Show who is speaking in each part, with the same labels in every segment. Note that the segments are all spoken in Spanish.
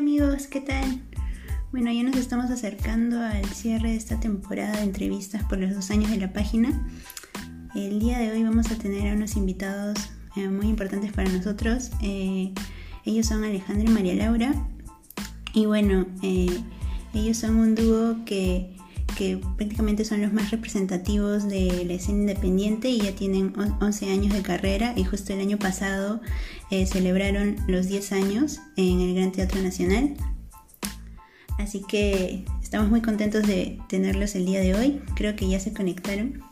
Speaker 1: amigos, ¿qué tal? Bueno, ya nos estamos acercando al cierre de esta temporada de entrevistas por los dos años de la página. El día de hoy vamos a tener a unos invitados eh, muy importantes para nosotros. Eh, ellos son Alejandro y María Laura. Y bueno, eh, ellos son un dúo que, que, prácticamente son los más representativos de la escena independiente y ya tienen 11 años de carrera y justo el año pasado celebraron los 10 años en el Gran Teatro Nacional. Así que estamos muy contentos de tenerlos el día de hoy. Creo que ya se conectaron.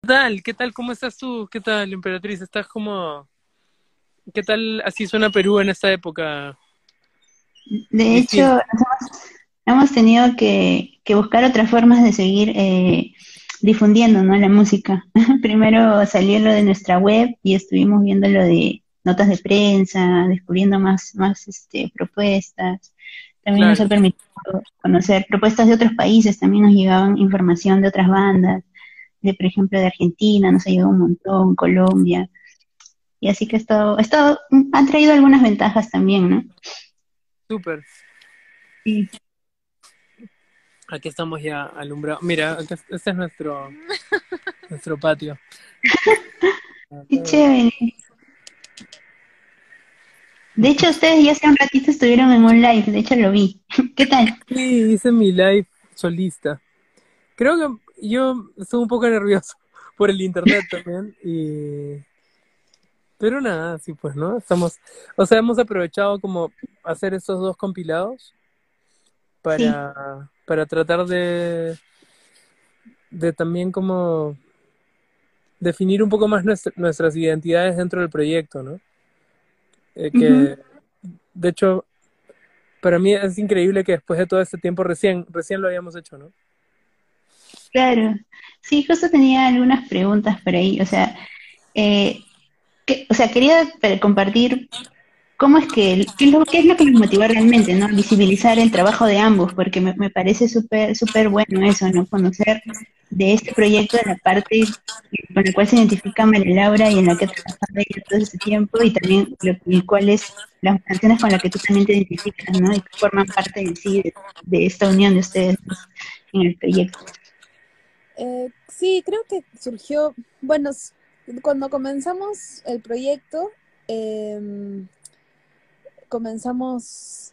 Speaker 2: ¿Qué tal? ¿Qué tal? ¿Cómo estás tú? ¿Qué tal, Emperatriz? ¿Estás como... ¿Qué tal así suena Perú en esta época?
Speaker 1: De hecho, hemos, tenido que, buscar otras formas de seguir eh, difundiendo ¿no? la música. Primero salió lo de nuestra web y estuvimos viendo lo de notas de prensa, descubriendo más, más este, propuestas. También nos ha permitido conocer propuestas de otros países, también nos llegaban información de otras bandas, de por ejemplo de Argentina, nos ha llegado un montón, Colombia. Y así que esto, esto han traído algunas ventajas también, ¿no?
Speaker 2: Súper.
Speaker 1: Sí.
Speaker 2: Aquí estamos ya alumbrados. Mira, este es nuestro, nuestro patio.
Speaker 1: Qué chévere. De hecho, ustedes ya hace un ratito estuvieron en un live, de hecho lo vi. ¿Qué tal?
Speaker 2: Sí, hice mi live solista. Creo que yo estuve un poco nervioso por el internet también y pero nada, sí pues, ¿no? Estamos, o sea, hemos aprovechado como hacer estos dos compilados para para tratar de, de también como definir un poco más nuestras identidades dentro del proyecto, ¿no? Eh, que, de hecho, para mí es increíble que después de todo este tiempo recién, recién lo hayamos hecho, ¿no?
Speaker 1: Claro, sí, justo tenía algunas preguntas por ahí, o sea, eh, o sea, quería compartir cómo es que, qué es lo, que nos motivó realmente, ¿no? Visibilizar el trabajo de ambos, porque me, parece súper súper bueno eso, ¿no? Conocer de este proyecto, de la parte con la cual se identifica María Laura y en la que ha trabajado todo ese tiempo, y también lo, las canciones con las que tú también te identificas, ¿no? Y que forman parte en sí de, esta unión de ustedes en el proyecto.
Speaker 3: Eh, sí, creo que surgió, bueno, cuando comenzamos el proyecto, eh, comenzamos,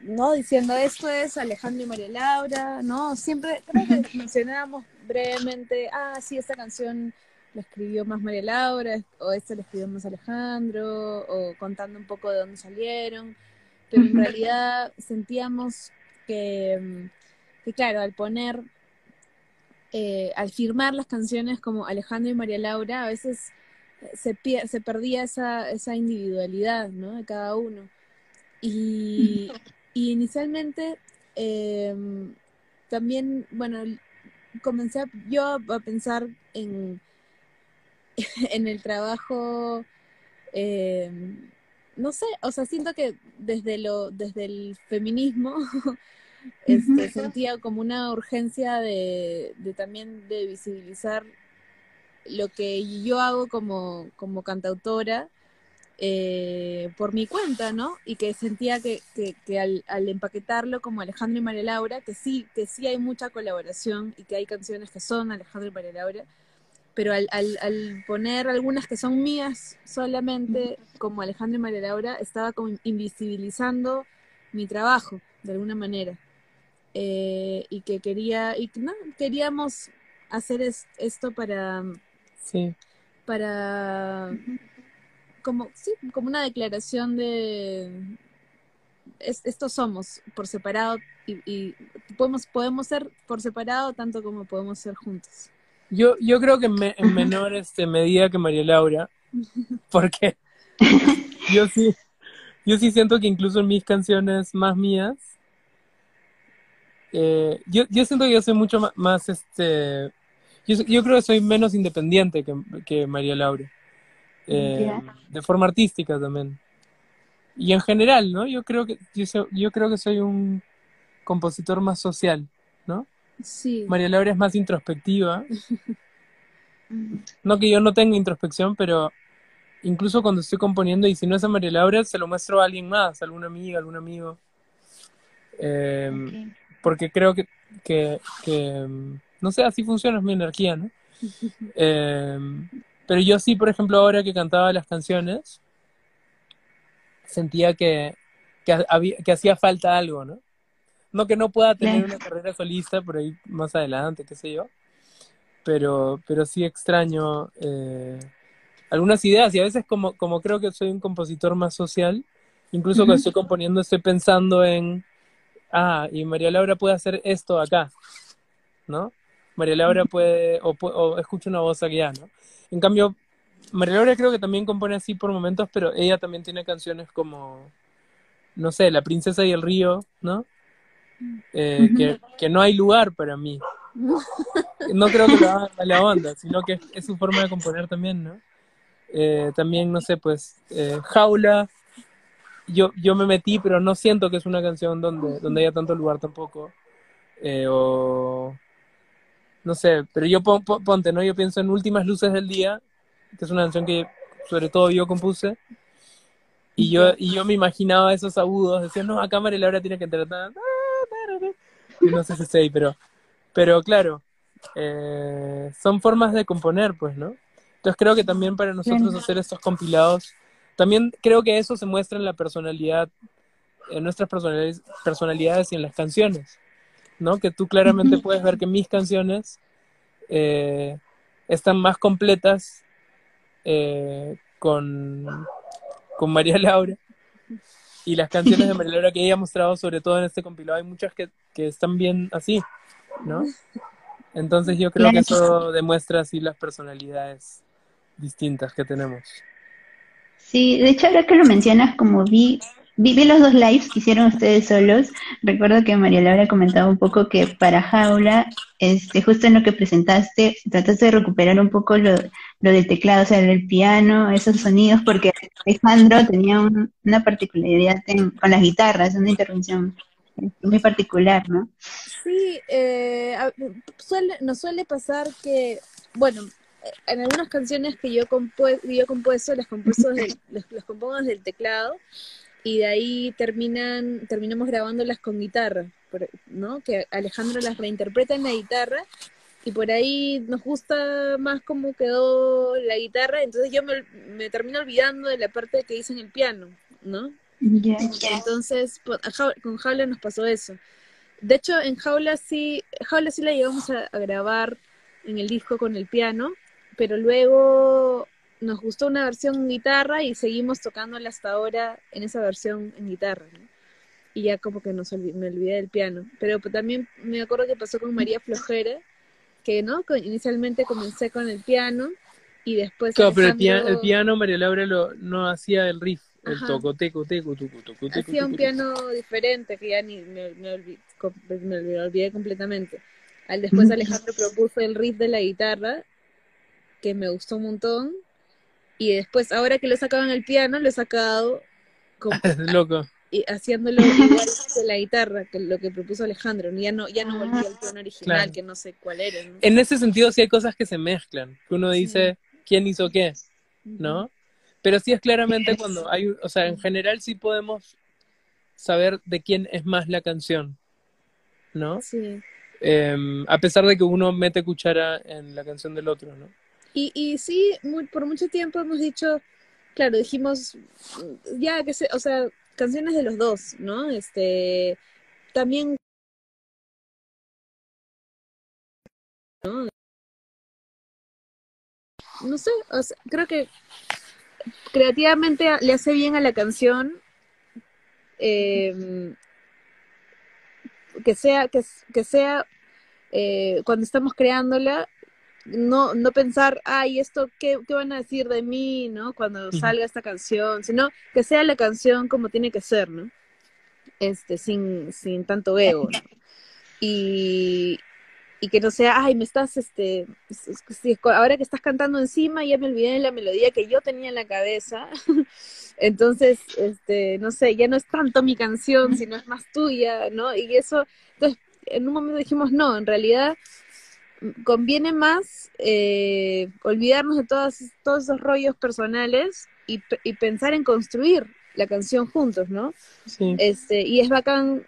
Speaker 3: ¿no? Diciendo esto es Alejandro y María Laura, ¿no? Siempre creo que mencionábamos brevemente, ah, sí, esta canción la escribió más María Laura, o esta la escribió más Alejandro, o contando un poco de dónde salieron, pero en realidad sentíamos que, que claro, al poner, eh, al firmar las canciones como Alejandro y María Laura, a veces se, se perdía esa, esa individualidad, ¿no? De cada uno. Y, inicialmente em, también, bueno, comencé yo a pensar en, en el trabajo, em, no sé, o sea, siento que desde, lo, desde el feminismo este, sentía como una urgencia de, de también de visibilizar lo que yo hago como, como cantautora eh, por mi cuenta, ¿no? Y que sentía que, que, al, al, empaquetarlo como Alejandro y María Laura, que sí, que sí hay mucha colaboración y que hay canciones que son Alejandro y María Laura, pero al, al, al poner algunas que son mías solamente como Alejandro y María Laura, estaba como invisibilizando mi trabajo, de alguna manera. Eh, y que quería, y no, queríamos hacer esto para...
Speaker 2: Sí.
Speaker 3: Para como, sí, como una declaración de estos somos por separado y, podemos, podemos ser por separado tanto como podemos ser juntos.
Speaker 2: Yo, yo creo que en menor este, medida que María Laura, porque yo sí, yo sí siento que incluso en mis canciones más mías, eh, yo, yo siento que yo soy mucho más, este, yo, yo, creo que soy menos independiente que, que María Laura. Eh, de forma artística también. Y en general, ¿no? Yo creo que yo, yo creo que soy un compositor más social, ¿no?
Speaker 3: Sí.
Speaker 2: María Laura es más introspectiva. No que yo no tenga introspección, pero incluso cuando estoy componiendo y si no es a María Laura, se lo muestro a alguien más, a alguna amiga, algún amigo.
Speaker 1: Ok.
Speaker 2: Porque creo que, que, que, no sé, así funciona es mi energía, ¿no? Em, pero yo sí, por ejemplo, ahora que cantaba las canciones, sentía que, que, había, que hacía falta algo, ¿no? No que no pueda tener una carrera solista por ahí más adelante, qué sé yo, pero, pero sí extraño eh, algunas ideas y a veces como, como creo que soy un compositor más social, incluso cuando estoy componiendo estoy pensando en, ah, y María Laura puede hacer esto acá, ¿no? María Laura puede, o, escucho una voz allá, ¿no? En cambio, María Laura creo que también compone así por momentos, pero ella también tiene canciones como, no sé, La princesa y el río, ¿no? Eh, que, que no hay lugar para mí. No creo que lo haga en mala onda, sino que es, es su forma de componer también, ¿no? Eh, también, no sé, pues, eh, Jaula, yo, yo me metí, pero no siento que es una canción donde, donde haya tanto lugar tampoco. Eh, o, no sé, pero yo pon- pon- ponte, ¿no? Yo pienso en Últimas Luces del Día, que es una canción que sobre todo yo compuse, y yo, y yo me imaginaba esos agudos, decía, no, acá María Laura tiene que entrar. ta, ta, ta, ta". Y no sé si sé, pero, pero claro, eh, son formas de componer, pues, ¿no? Entonces creo que también para nosotros hacer estos compilados, también creo que eso se muestra en la personalidad, en nuestras personalidades, personalidades y en las canciones, ¿no? Que tú claramente puedes ver que mis canciones eh, están más completas eh, con, con María Laura y las canciones de María Laura que ella ha mostrado, sobre todo en este compilado, hay muchas que, que están bien así, ¿no? Entonces yo creo que eso demuestra así las personalidades distintas que tenemos.
Speaker 1: Sí, de hecho ahora que lo mencionas, como vi, vi, los dos lives que hicieron ustedes solos, recuerdo que María Laura comentaba un poco que para Jaula, este, justo en lo que presentaste, trataste de recuperar un poco lo, lo del teclado, o sea, del piano, esos sonidos, porque Alejandro tenía un- una particularidad con las guitarras, una intervención muy particular, ¿no?
Speaker 3: Sí, eh, suele, nos suele pasar que, bueno, en algunas canciones que yo, he compuesto, las, compuesto desde- las, las compongo desde el teclado y de ahí terminan, terminamos grabándolas con guitarra, ¿no? Que Alejandro las reinterpreta en la guitarra y por ahí nos gusta más cómo quedó la guitarra, entonces yo me, me termino olvidando de la parte que hice en el piano, ¿no? Entonces, Jau- con Jaula nos pasó eso. De hecho, en Jaula sí, Jaula sí la llevamos a, a grabar en el disco con el piano, pero luego nos gustó una versión en guitarra y seguimos tocándola hasta ahora en esa versión en guitarra, ¿no? Y ya como que nos olvi- me olvidé del piano. Pero pues, también me acuerdo que pasó con María Flojera, que no, inicialmente comencé con el piano y después
Speaker 2: Claro, pero el, pia-
Speaker 3: Alejandro
Speaker 2: el piano María Laura lo, no hacía el riff, el
Speaker 3: Ajá.
Speaker 2: toco, teco, teco, tucu, tucu, teco,
Speaker 3: hacía un piano diferente que ya ni me, me olvi- com- me olvidé completamente. Al después
Speaker 1: Ujú.
Speaker 3: Alejandro propuso el riff de la guitarra, que me gustó un montón. Y después, ahora que lo he sacado en el piano, lo he sacado.
Speaker 2: Es loco.
Speaker 3: y haciéndolo igual que la guitarra, que lo que propuso Alejandro. Ya no, ya no volví al piano original,
Speaker 2: Claro.
Speaker 3: que no sé cuál era. ¿no?
Speaker 2: En ese sentido sí hay cosas que se mezclan, que uno
Speaker 3: Sí.
Speaker 2: dice, ¿quién hizo qué? ¿No? Pero sí es claramente cuando hay, o sea, en general sí podemos saber de quién es más la canción, ¿no?
Speaker 3: Sí.
Speaker 2: Em, a pesar de que uno mete cuchara en la canción del otro, ¿no?
Speaker 3: Y, y sí, muy- por mucho tiempo hemos dicho, claro, dijimos, ya que se, o sea, canciones de los dos, ¿no? Este, también, ¿no? No sé, o sea, creo que creativamente le hace bien a la canción eh, que sea, que, que sea eh, cuando estamos creándola, no, no pensar, ay, esto, ¿qué, ¿qué van a decir de mí, no? Cuando salga esta canción, sino que sea la canción como tiene que ser, ¿no? Este, sin, sin tanto ego, ¿no? Y, y que no sea, ay, me estás, este, ahora que estás cantando encima, ya me olvidé de la melodía que yo tenía en la cabeza. Entonces, este, no sé, ya no es tanto mi canción, sino es más tuya, ¿no? Y eso, entonces, en un momento dijimos, no, en realidad conviene más eh, olvidarnos de todos, todos esos rollos personales y, pe- y pensar en construir la canción juntos, ¿no?
Speaker 2: Sí.
Speaker 3: Este, y es bacán,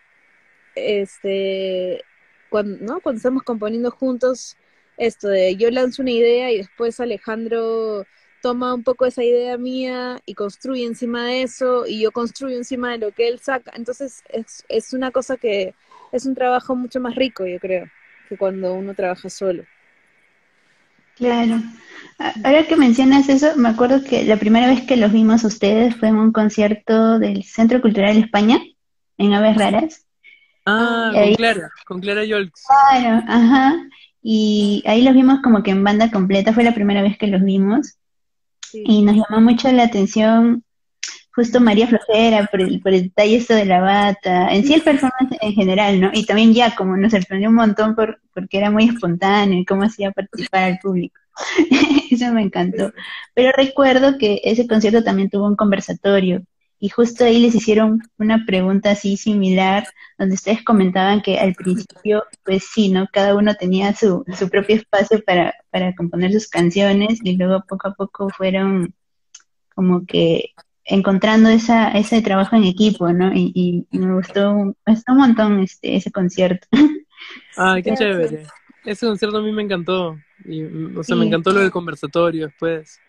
Speaker 3: este, cuando, ¿no? Cuando estamos componiendo juntos esto de yo lanzo una idea y después Alejandro toma un poco esa idea mía y construye encima de eso y yo construyo encima de lo que él saca. Entonces es, es una cosa que es un trabajo mucho más rico, yo creo, que cuando uno trabaja solo.
Speaker 1: Claro. Ahora que mencionas eso, me acuerdo que la primera vez que los vimos a ustedes fue en un concierto del Centro Cultural España, en Aves Raras.
Speaker 2: Ah,
Speaker 1: ahí-
Speaker 2: con Clara, con Clara Yolks.
Speaker 1: Claro, ajá. Y ahí los vimos como que en banda completa, fue la primera vez que los vimos.
Speaker 3: Sí.
Speaker 1: Y nos llamó mucho la atención justo María Flojera por el, por el detalle esto de la bata, en sí el performance en general, ¿no? Y también ya como nos sorprendió un montón por, porque era muy espontáneo y cómo hacía participar al público. Eso me encantó. Pero recuerdo que ese concierto también tuvo un conversatorio y justo ahí les hicieron una pregunta así similar, donde ustedes comentaban que al principio, pues sí, ¿no? Cada uno tenía su, su propio espacio para, para componer sus canciones y luego poco a poco fueron como que encontrando esa, ese trabajo en equipo, ¿no? Y, me gustó, me gustó un montón este, ese concierto.
Speaker 2: Ay, qué chévere. Ese concierto a mí me encantó. Y, o sea, me encantó lo del conversatorio después.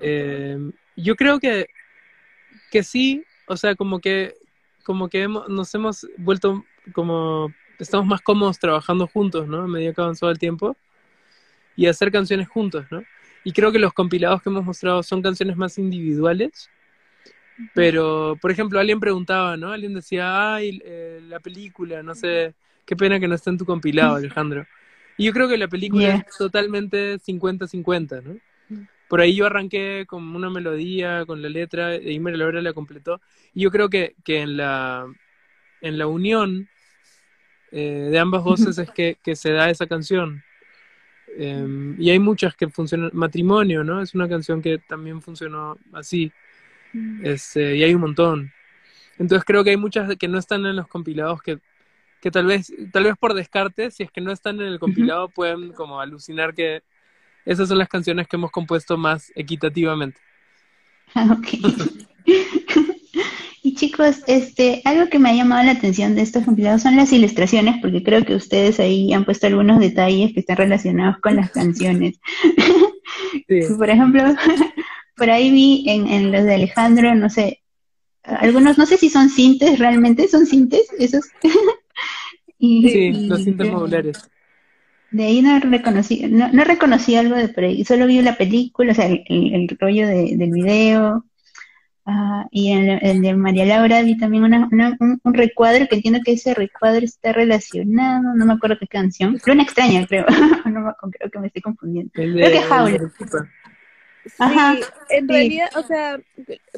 Speaker 2: Eh, yo creo que, que sí, o sea, como que, como que hemos- nos hemos vuelto como, estamos más cómodos trabajando juntos, ¿no? A medida que avanzó el tiempo. Y hacer canciones juntos, ¿no? Y creo que los compilados que hemos mostrado son canciones más individuales. Pero, por ejemplo, alguien preguntaba, ¿no? Alguien decía, ay, eh, la película, no sé, qué pena que no esté en tu compilado, Alejandro. Y yo creo que la película
Speaker 1: Yeah.
Speaker 2: es totalmente 50-50, ¿no? Por ahí yo arranqué con una melodía, con la letra, y María Laura la completó. Y yo creo que, que en la en la unión eh, de ambas voces es que, que se da esa canción. Eh, y hay muchas que funcionan. Matrimonio, ¿no? Es una canción que también funcionó así. Este, y hay un montón. Entonces creo que hay muchas que no están en los compilados que, que tal vez, tal vez por descarte, si es que no están en el compilado, pueden como alucinar que esas son las canciones que hemos compuesto más equitativamente.
Speaker 1: Ah, ok. Y chicos, este, algo que me ha llamado la atención de estos compilados son las ilustraciones, porque creo que ustedes ahí han puesto algunos detalles que están relacionados con las canciones.
Speaker 2: Sí.
Speaker 1: Por ejemplo, por ahí vi en, en los de Alejandro, no sé, algunos, no sé si son cintes realmente, son cintes, esos. Y,
Speaker 2: Sí,
Speaker 1: y
Speaker 2: los cintas
Speaker 1: de-
Speaker 2: modulares.
Speaker 1: De ahí no reconocí, no, no reconocí algo de por ahí, solo vi la película, o sea, el, el- el rollo de- del video. Ah, y en el, el de María Laura vi también una, una- un, un recuadro que entiendo que ese recuadro está relacionado, no me acuerdo qué canción, Luna extraña, creo, no creo que me estoy confundiendo.
Speaker 2: El
Speaker 1: Creo que
Speaker 2: de-
Speaker 1: Jaula.
Speaker 3: Sí,
Speaker 1: Ajá,
Speaker 3: en
Speaker 1: sí.
Speaker 3: realidad, o sea,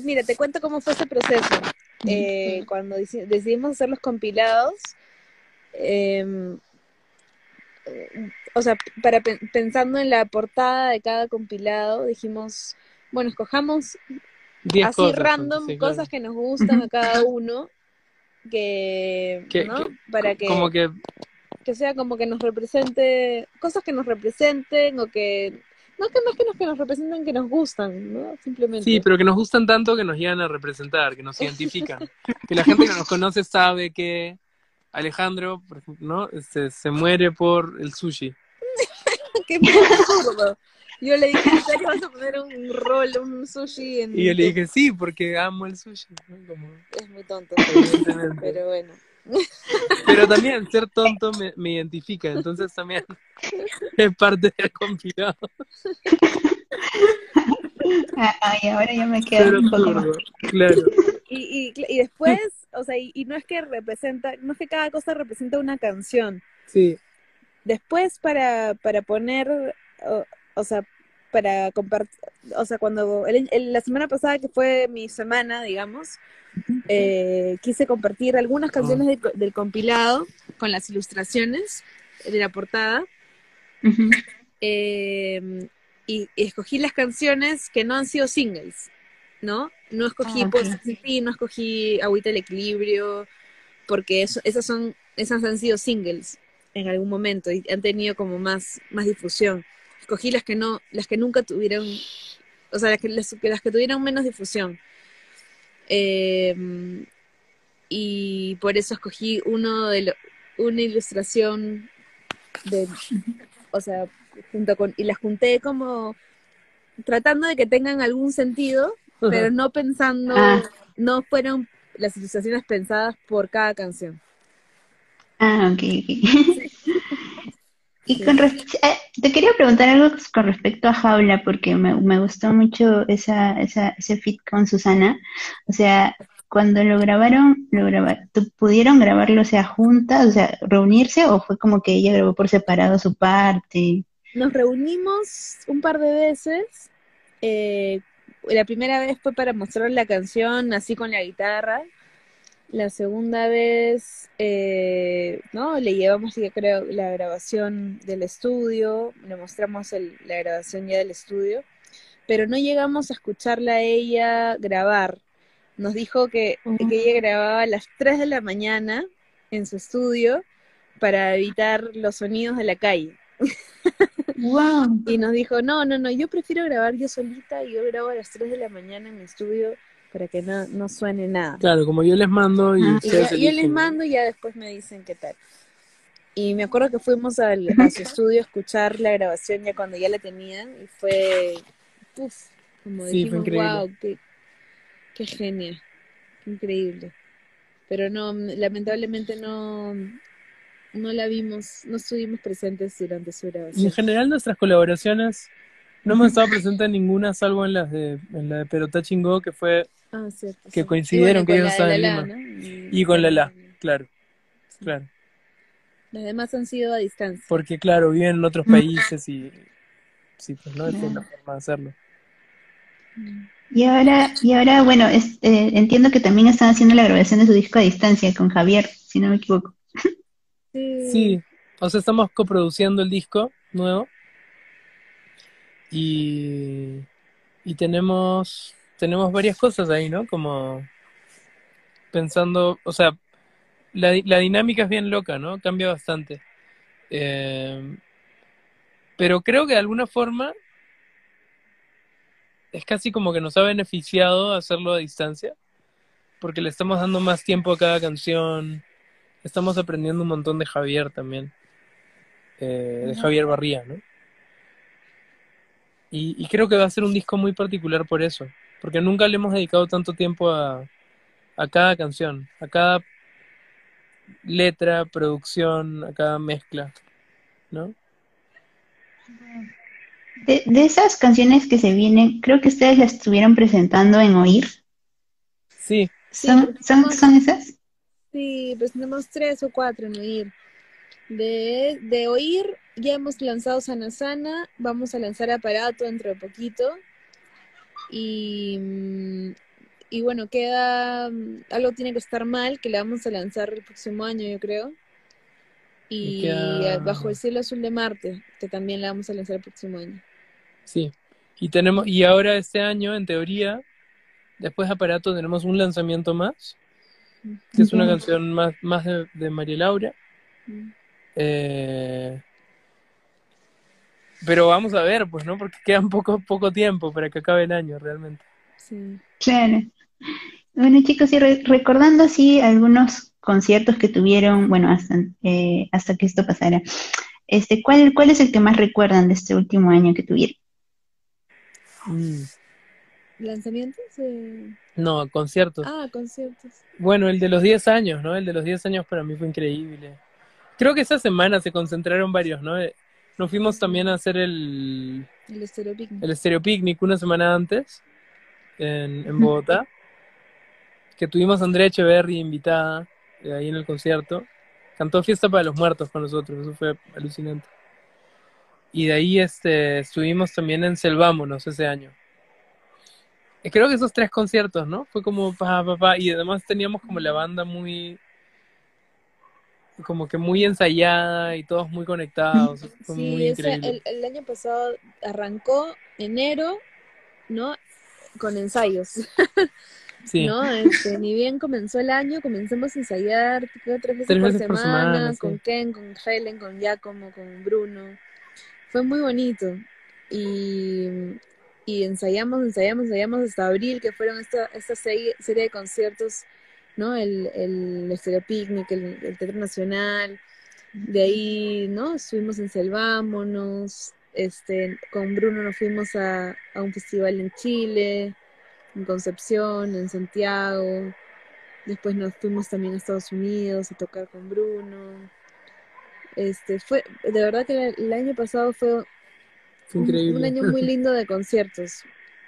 Speaker 3: mira, te cuento cómo fue ese proceso. Eh, cuando deci- decidimos hacer los compilados, eh, o sea, para pen- pensando en la portada de cada compilado, dijimos, bueno, escojamos
Speaker 2: Diez
Speaker 3: así
Speaker 2: cosas,
Speaker 3: random
Speaker 2: sí,
Speaker 3: cosas
Speaker 2: claro.
Speaker 3: que nos gustan a cada uno, que,
Speaker 2: Que-
Speaker 3: ¿no?
Speaker 2: que-
Speaker 3: Para que,
Speaker 2: Como que
Speaker 3: que sea como que nos represente, cosas que nos representen o que, no que más que nos, que nos representen, que nos gustan, ¿no? Simplemente.
Speaker 2: Sí, pero que nos gustan tanto que nos llegan a representar, que nos identifican. que la gente que nos conoce sabe que Alejandro, por ejemplo, ¿no? Este, se muere por el sushi.
Speaker 3: Qué absurdo. Yo le dije, ¿en serio vas a poner un rol, un sushi en
Speaker 2: Y yo le
Speaker 3: tu-?"
Speaker 2: dije, sí, porque amo el sushi. ¿no? Como,
Speaker 3: Es muy tonto, pero bueno.
Speaker 2: Pero también ser tonto me, me identifica, entonces también es parte del compilado.
Speaker 1: Ah, Ay, ahora ya me queda
Speaker 2: Pero
Speaker 1: un poco más.
Speaker 2: absurdo, claro.
Speaker 3: Y, y, y después, o sea, y, y no es que representa, no es que cada cosa representa una canción.
Speaker 2: Sí,
Speaker 3: Después para, para poner, o, o sea, para compartir, o sea, cuando el- el- la semana pasada que fue mi semana, digamos, eh, quise compartir algunas canciones de- del compilado con las ilustraciones de la portada. Eh, y, y escogí las canciones que no han sido singles, ¿no? No escogí
Speaker 1: Ah, ok.
Speaker 3: sí, no escogí Agüita el Equilibrio, porque eso, esas son, esas han sido singles. en algún momento y han tenido como más, más difusión. Escogí las que no, las que nunca tuvieron, o sea, las que, las, las que tuvieron menos difusión. Eh, y por eso escogí uno de lo- una ilustración de, o sea, junto con, y las junté como tratando de que tengan algún sentido, pero no pensando,
Speaker 1: Ah.
Speaker 3: no fueron las ilustraciones pensadas por cada canción.
Speaker 1: Ah, ok, ok. Y con res- eh, te quería preguntar algo con respecto a Jaula, porque me, me gustó mucho esa, esa, ese fit con Susana. O sea, cuando lo grabaron, lo graba- ¿tú- ¿pudieron grabarlo, o sea, juntas, o sea, reunirse, o fue como que ella grabó por separado su parte?
Speaker 3: Nos reunimos un par de veces. eh, la primera vez fue para mostrar la canción así con la guitarra. La segunda vez, eh, ¿no? Le llevamos, creo, la grabación del estudio, le mostramos el- la grabación ya del estudio, pero no llegamos a escucharla a ella grabar. Nos dijo que, que ella grababa a las 3 de la mañana en su estudio para evitar los sonidos de la calle.
Speaker 1: ¡Wow!
Speaker 3: Y nos dijo, no, no, no, yo prefiero grabar yo solita y yo grabo a las 3 de la mañana en mi estudio para que no, no suene nada.
Speaker 2: Claro, como yo les mando y
Speaker 1: Ah.
Speaker 3: Y ya- yo les mando y ya después me dicen qué tal. Y me acuerdo que fuimos al, a su estudio a escuchar la grabación ya cuando ya la tenían y fue, puf, como
Speaker 2: Sí,
Speaker 3: dijimos,
Speaker 2: increíble.
Speaker 3: wow, qué, qué genia, qué increíble. Pero no, lamentablemente no, no la vimos, no estuvimos presentes durante su
Speaker 2: Y en
Speaker 3: grabación.
Speaker 2: general nuestras colaboraciones no hemos estado presentes en ninguna, salvo en las de, en la de Perotá Chingó, que fue,
Speaker 3: Ah, cierto.
Speaker 2: que
Speaker 3: sí.
Speaker 2: coincidieron
Speaker 3: Y
Speaker 2: que
Speaker 3: bueno,
Speaker 2: ellos estaban en Lima.
Speaker 3: ¿no? Y-
Speaker 2: y con Lala, claro,
Speaker 3: Sí.
Speaker 2: claro.
Speaker 3: Las demás han sido a distancia.
Speaker 2: Porque claro, viven en otros países y sí, pues no, es la forma de hacerlo.
Speaker 1: Y ahora, y ahora, bueno, es- eh, entiendo que también están haciendo la grabación de su disco a distancia con Javier, si no me equivoco.
Speaker 3: Sí.
Speaker 2: Sí, o sea, estamos coproduciendo el disco nuevo y, y tenemos, tenemos varias cosas ahí, ¿no? Como pensando, o sea, la, la dinámica es bien loca, ¿no? Cambia bastante. Eh, pero creo que de alguna forma es casi como que nos ha beneficiado hacerlo a distancia, porque le estamos dando más tiempo a cada canción, estamos aprendiendo un montón de Javier también, eh, de Javier Barría, ¿no? Y, y creo que va a ser un disco muy particular por eso, porque nunca le hemos dedicado tanto tiempo a, a cada canción, a cada letra, producción, a cada mezcla, ¿no?
Speaker 1: De, de esas canciones que se vienen, creo que ustedes las estuvieron presentando en Oír.
Speaker 2: Sí,
Speaker 3: Sí,
Speaker 1: ¿Son,
Speaker 3: porque
Speaker 1: son, son esas?
Speaker 3: Sí, pues tenemos tres o cuatro en oír. De, de oír, ya hemos lanzado Sana Sana, vamos a lanzar aparato dentro de poquito. Y, mm, y bueno, queda, mm, algo tiene que estar mal, que la vamos a lanzar el próximo año, yo creo.
Speaker 2: Y
Speaker 3: Y
Speaker 2: queda-
Speaker 3: Bajo el cielo azul de Marte, que también la vamos a lanzar el próximo año.
Speaker 2: sí. Y tenemos, y ahora este año, en teoría, después de Aparato tenemos un lanzamiento más, que es una canción más, más de, de María Laura. Eh, pero vamos a ver, pues, ¿no? Porque queda poco, poco tiempo para que acabe el año, realmente.
Speaker 3: Sí.
Speaker 1: Claro. Bueno, chicos, y re- recordando así algunos conciertos que tuvieron, bueno, hasta, eh, hasta que esto pasara, este, ¿cuál, cuál es el que más recuerdan de este último año que tuvieron?
Speaker 2: Mm,
Speaker 3: ¿Lanzamientos? Eh,
Speaker 2: No, conciertos.
Speaker 3: Ah, conciertos.
Speaker 2: Bueno, el de los 10 años, ¿no? El de los 10 años para mí fue increíble. Creo que esa semana se concentraron varios, ¿no? Nos fuimos también a hacer el,
Speaker 3: El Estéreo Picnic.
Speaker 2: el Stereo Picnic una semana antes en, en Bogotá, que tuvimos a Andrea Echeverry invitada eh, ahí en el concierto. Cantó Fiesta para los Muertos con nosotros, eso fue alucinante. Y de ahí este, estuvimos también en Selvámonos ese año. Creo que esos tres conciertos, ¿no? Fue como pa, pa, pa, y además teníamos como la banda muy, como que muy ensayada y todos muy conectados. Fue
Speaker 3: Sí,
Speaker 2: muy
Speaker 3: ese-
Speaker 2: increíble.
Speaker 3: el, el año pasado arrancó enero, ¿no? Con ensayos.
Speaker 2: Sí.
Speaker 3: ¿no? Este, ni bien comenzó el año, comenzamos a ensayar creo, tres veces,
Speaker 2: Tres
Speaker 3: por,
Speaker 2: veces por
Speaker 3: semana,
Speaker 2: sí.
Speaker 3: con Ken, con Helen, con Giacomo, con Bruno. Fue muy bonito. Y, y ensayamos, ensayamos, ensayamos hasta abril, que fueron esta, esta serie, serie de conciertos, ¿no? El, el Estéreo Picnic, el, el Teatro Nacional. De ahí, ¿no? Estuvimos en Selvámonos. Este, con Bruno nos fuimos a, a un festival en Chile en Concepción, en Santiago. Después nos fuimos también a Estados Unidos a tocar con Bruno. Este, fue, de verdad que el, año pasado fue un,
Speaker 2: increíble.
Speaker 3: un año muy lindo de conciertos,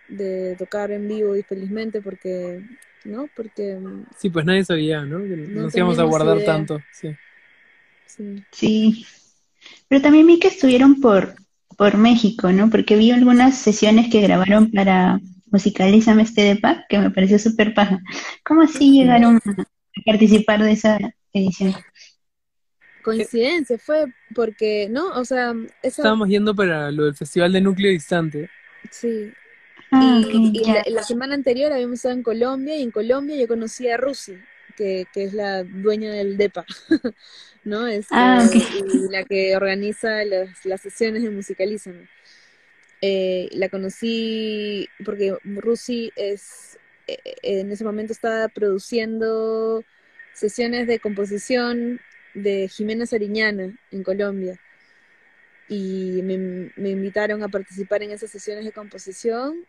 Speaker 3: de tocar en vivo y felizmente porque, ¿no? Porque,
Speaker 2: Sí, pues nadie sabía, ¿no? Que
Speaker 3: No
Speaker 2: nos íbamos a guardar
Speaker 3: idea.
Speaker 2: tanto. Sí.
Speaker 3: sí.
Speaker 1: Sí. Pero también vi que estuvieron por, por México, ¿no? Porque vi algunas sesiones que grabaron para Musicalízame este de Pac, que me pareció súper paja. ¿Cómo así llegaron a participar de esa edición?
Speaker 3: Coincidencia fue porque, ¿no? O sea, esa,
Speaker 2: Estábamos yendo para lo del Festival de Núcleo Distante.
Speaker 3: sí,
Speaker 1: Ah,
Speaker 3: Y, la, la semana anterior habíamos estado en Colombia y en Colombia yo conocí a Rusi, que, que es la dueña del DEPA, ¿no? Este,
Speaker 1: Ah.
Speaker 3: Y la que organiza las, las sesiones de Musicalízame. Eh, la conocí porque Rusi es, eh, eh, en ese momento estaba produciendo sesiones de composición de Jimena Sariñana en Colombia y me, me invitaron a participar en esas sesiones de composición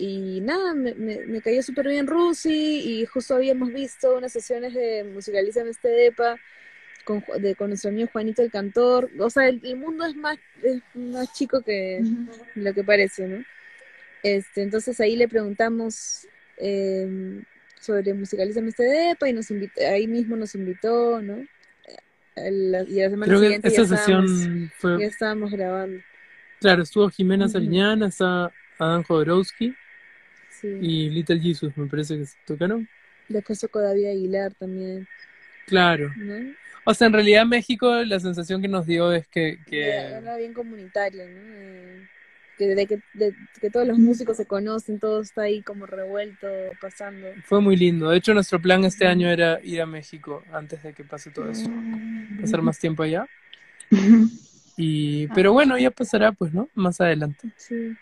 Speaker 3: y nada, me, me, me cayó súper bien Rusi y justo habíamos visto unas sesiones de Musicalizan este DEPA con, de, con nuestro amigo Juanito el Cantor. O sea, el, el mundo es más, es más chico que lo que parece, ¿no? Este, entonces ahí le preguntamos eh, sobre Musicalizan este DEPA y nos invitó, ahí mismo nos invitó, ¿no? La- y la semana
Speaker 2: Creo que
Speaker 3: siguiente ya
Speaker 2: esa
Speaker 3: estábamos,
Speaker 2: sesión
Speaker 3: ya
Speaker 2: fue.
Speaker 3: estábamos grabando.
Speaker 2: Claro, estuvo Jimena. Sariñana, está Adán Jodorowsky
Speaker 3: Sí.
Speaker 2: y Little Jesus, me parece que se tocaron.
Speaker 3: Después tocó David Aguilar también,
Speaker 2: Claro.
Speaker 3: ¿no?
Speaker 2: O sea, en realidad México la sensación que nos dio es que, que
Speaker 3: Era bien comunitario, ¿no? Eh, que, de que, de que todos los músicos se conocen, todo está ahí como revuelto, pasando.
Speaker 2: fue muy lindo. De hecho, nuestro plan este año era ir a México antes de que pase todo eso. Pasar más tiempo allá. Y, pero bueno, ya pasará, pues, ¿no? Más adelante.
Speaker 3: Sí.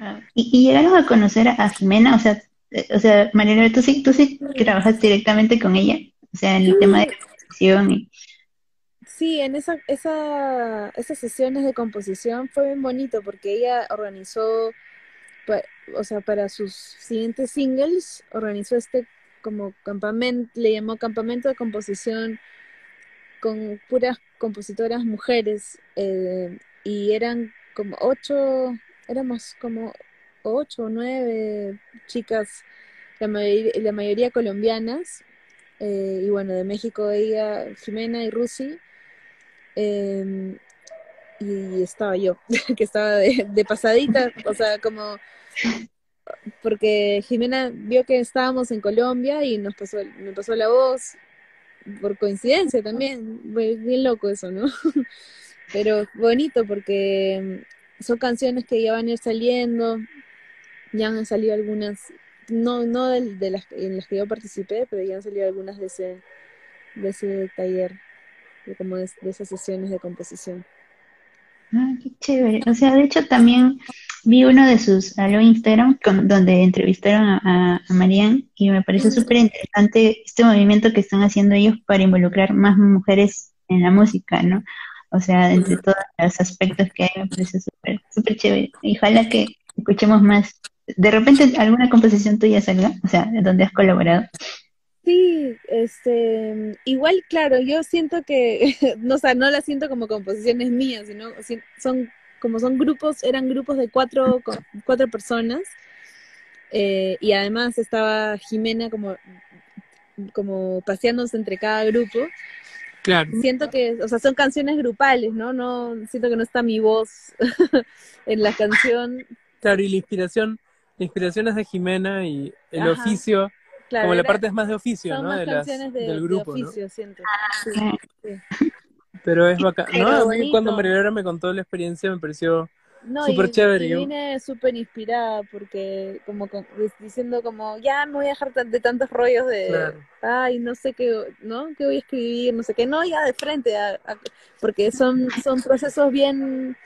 Speaker 1: Ah, ¿Y, y llegaron a conocer a, a Jimena? O sea, eh, o sea, Mariela, tú sí, tú sí trabajas directamente con ella, o sea, en el tema de composición y
Speaker 3: Sí, en esa, esa, esas sesiones de composición fue bien bonito porque ella organizó, pa- o sea, para sus siguientes singles, organizó este como campamento, le llamó campamento de composición con puras compositoras mujeres eh, y eran como ocho, éramos como ocho o nueve chicas, la mayoría, la mayoría colombianas, eh, y bueno, de México ella, Jimena y Rusi, eh, y estaba yo, que estaba de, pasadita, o sea, como porque Jimena vio que estábamos en Colombia y nos pasó, me pasó la voz, por coincidencia también, bien loco eso, ¿no? Pero bonito porque son canciones que ya van a ir saliendo, ya han salido algunas, no, no de, de las en las que yo participé, pero ya han salido algunas de ese, de ese taller, de como de, de esas sesiones de composición.
Speaker 1: Ah, qué chévere. O sea, de hecho también vi uno de sus a lo Instagram con- donde entrevistaron a, a, a Marianne y me pareció súper interesante este movimiento que están haciendo ellos para involucrar más mujeres en la música, ¿no? O sea, entre todos los aspectos que hay me parece súper, súper chévere. Y ojalá que escuchemos más. De repente alguna composición tuya salga, o sea, donde has colaborado.
Speaker 3: Sí, este, igual, claro, yo siento que, no, o sea, no la siento como composiciones mías, sino si- son, como son grupos, eran grupos de cuatro, cuatro personas, eh, y además estaba Jimena como, como paseándose entre cada grupo.
Speaker 2: Claro.
Speaker 3: Siento que, o sea, son canciones grupales, ¿no? No, siento que no está mi voz en la canción.
Speaker 2: Claro, y la inspiración, la inspiración es de Jimena y el
Speaker 3: Ajá.
Speaker 2: oficio,
Speaker 3: Claro,
Speaker 2: como la parte es más de oficio,
Speaker 3: son
Speaker 2: ¿no?
Speaker 3: más
Speaker 2: De las,
Speaker 3: canciones de,
Speaker 2: del
Speaker 3: de
Speaker 2: grupo, ¿no?
Speaker 3: siento. Sí, sí.
Speaker 2: Pero es bacán.
Speaker 3: Pero
Speaker 2: No, a mí cuando Marielera me contó la experiencia me pareció
Speaker 3: No,
Speaker 2: Súper
Speaker 3: y,
Speaker 2: chévere,
Speaker 3: y
Speaker 2: yo-
Speaker 3: vine súper inspirada porque como con- diciendo como, ya me voy a dejar de tantos rollos de,
Speaker 2: Claro.
Speaker 3: ay, no sé qué, ¿no? ¿Qué voy a escribir? No sé qué, no, ya de frente, a- a- porque son, son procesos bien,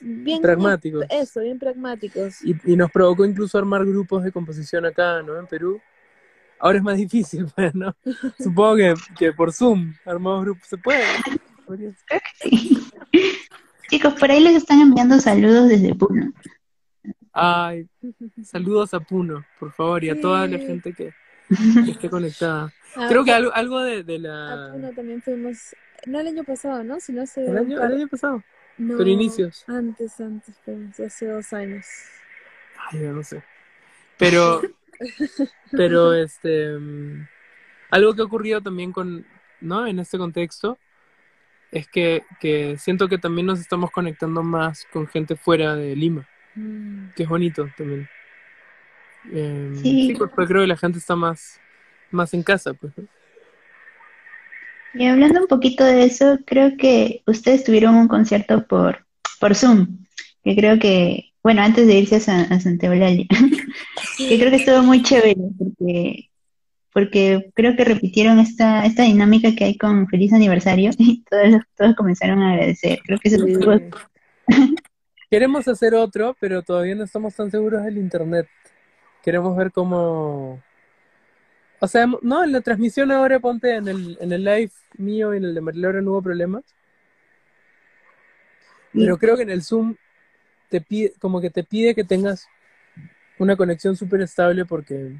Speaker 3: bien,
Speaker 2: Pragmáticos.
Speaker 3: eso, bien pragmáticos.
Speaker 2: Y, y nos provocó incluso armar grupos de composición acá, ¿no? En Perú. Ahora es más difícil, pues, ¿no? Supongo que, que por Zoom armamos grupos. ¿Se puede?
Speaker 1: Sí. Chicos, por ahí les están enviando saludos desde Puno.
Speaker 2: Ay, saludos a Puno, por favor, y a toda la gente que, que esté conectada.
Speaker 3: Ah,
Speaker 2: Creo que algo, algo de, de
Speaker 3: a
Speaker 2: la...
Speaker 3: Puno también fuimos, no el año pasado, ¿no? Sino hace
Speaker 2: El año,
Speaker 3: par-
Speaker 2: el año pasado.
Speaker 3: no,
Speaker 2: pero inicios.
Speaker 3: Antes, antes, fuimos, hace dos años.
Speaker 2: Ay, yo no sé. Pero, pero este, mm, algo que ha ocurrido también con, ¿no? En este contexto, es que, que siento que también nos estamos conectando más con gente fuera de Lima,
Speaker 3: Mm.
Speaker 2: que es bonito también. Eh,
Speaker 1: Sí.
Speaker 2: sí, pues, pues creo que la gente está más, más en casa, pues.
Speaker 1: Y hablando un poquito de eso, creo que ustedes tuvieron un concierto por, por Zoom, que creo que, bueno, antes de irse a, San- a Santa Eulalia, que creo que estuvo muy chévere, porque, porque creo que repitieron esta, esta dinámica que hay con Feliz Aniversario, y todos, todos comenzaron a agradecer. Creo que eso estuvo
Speaker 2: Queremos hacer otro, pero todavía no estamos tan seguros del internet. Queremos ver cómo... O sea, no, en la transmisión ahora ponte en el, en el live mío y en el de María Laura no hubo problemas. Pero creo que en el Zoom te pide, como que te pide que tengas una conexión súper estable porque,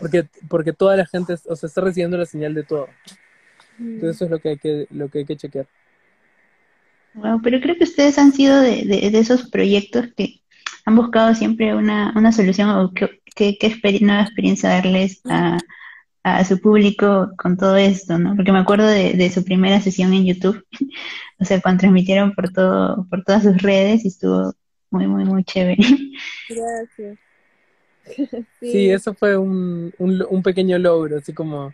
Speaker 2: porque, porque toda la gente, o sea, está recibiendo la señal de todo. Entonces eso es lo que hay que, lo que hay que chequear.
Speaker 1: Wow, pero creo que ustedes han sido de, de- de esos proyectos que han buscado siempre una, una solución o qué, qué, qué exper- nueva experiencia darles a, a su público con todo esto, ¿no? Porque me acuerdo de, de su primera sesión en YouTube, o sea, cuando transmitieron por todo, por todas sus redes y estuvo muy, muy, muy chévere.
Speaker 3: Gracias.
Speaker 2: Sí, eso fue un, un, un pequeño logro, así como...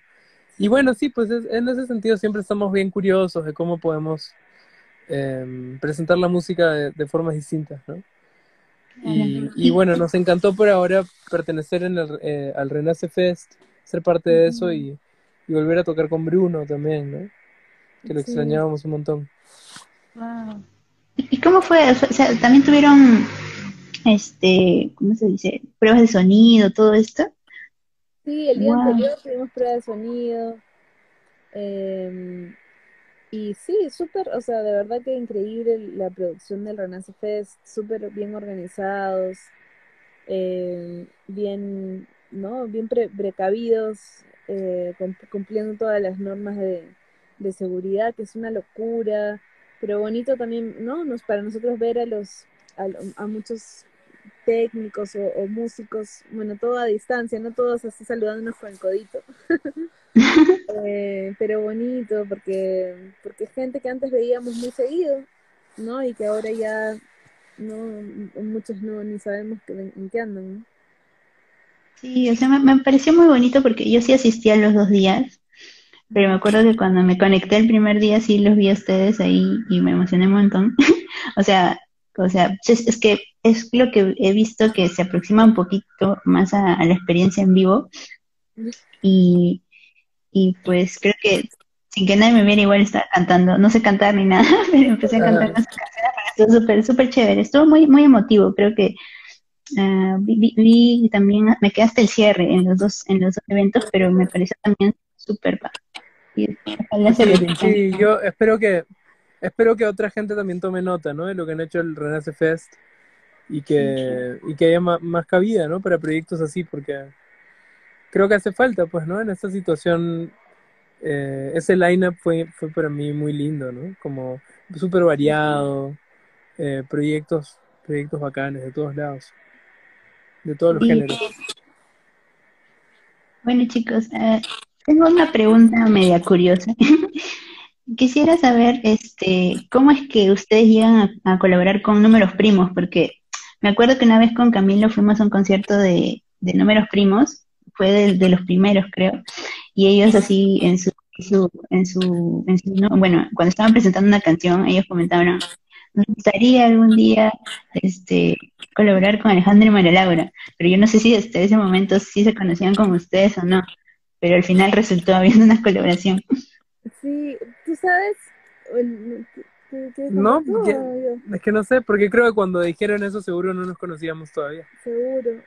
Speaker 2: Y bueno, sí, pues es- en ese sentido siempre estamos bien curiosos de cómo podemos em, presentar la música de, de formas distintas, ¿no? Y, y bueno, nos encantó por ahora pertenecer en el, eh, al Renace Fest, ser parte de eso y, y volver a tocar con Bruno también, ¿no? Que lo
Speaker 3: Sí.
Speaker 2: extrañábamos un montón.
Speaker 1: ¿Y y cómo fue? O sea, también tuvieron, este, ¿cómo se dice? Pruebas de sonido, todo esto.
Speaker 3: Sí, el día
Speaker 1: Wow.
Speaker 3: anterior tuvimos prueba de sonido. eh, y sí, súper, o sea, de verdad que increíble la producción del Renace Fest, súper bien organizados, eh, bien, ¿no? Bien pre- precavidos, eh, cum- cumpliendo todas las normas de, de seguridad, que es una locura, pero bonito también, ¿no? Nos, para nosotros ver a los, a, a muchos técnicos o, o músicos, bueno, todo a distancia, no todos así saludándonos con el codito. Eh, pero bonito, porque, porque gente que antes veíamos muy seguido, ¿no? Y que ahora ya, no, muchos no, ni sabemos que, en qué andan, ¿no?
Speaker 1: Sí, o sea, me, me pareció muy bonito porque yo sí asistí a los dos días, pero me acuerdo que cuando me conecté el primer día sí los vi a ustedes ahí y me emocioné un montón. O sea, o sea, es, es que es lo que he visto que se aproxima un poquito más a, a la experiencia en vivo. Y, y pues creo que sin que nadie me viera igual estaba cantando, no sé cantar ni nada, pero empecé a cantar las canciones, pero estuvo súper, súper chévere, estuvo muy, muy emotivo, creo que Ah, vi, también, me quedé hasta el cierre en los dos, en los dos eventos, pero me pareció también súper
Speaker 2: Sí, sí, yo espero que espero que otra gente también tome nota, ¿no? De lo que han hecho el Renace Fest y que y que haya ma- más, cabida, ¿no? Para proyectos así, porque creo que hace falta, pues, ¿no? En esta situación eh, ese lineup fue fue para mí muy lindo, ¿no? Como súper variado, eh, proyectos proyectos bacanes de todos lados, de todos los
Speaker 1: Y-
Speaker 2: géneros.
Speaker 1: Bueno, chicos, eh, tengo una pregunta media curiosa. Quisiera saber, este, cómo es que ustedes llegan a, a colaborar con Números Primos, porque me acuerdo que una vez con Camilo fuimos a un concierto de, de Números Primos, fue de, los primeros, creo, y ellos así en su, su- en su, en su, no, bueno, cuando estaban presentando una canción, ellos comentaron, me gustaría algún día este, colaborar con Alejandro y María Laura, pero yo no sé si hasta ese momento sí se conocían como ustedes o no, pero al final resultó habiendo una colaboración.
Speaker 3: Sí, tú sabes,
Speaker 2: no, es que no sé, porque creo que cuando dijeron eso seguro no nos conocíamos todavía.
Speaker 3: Seguro.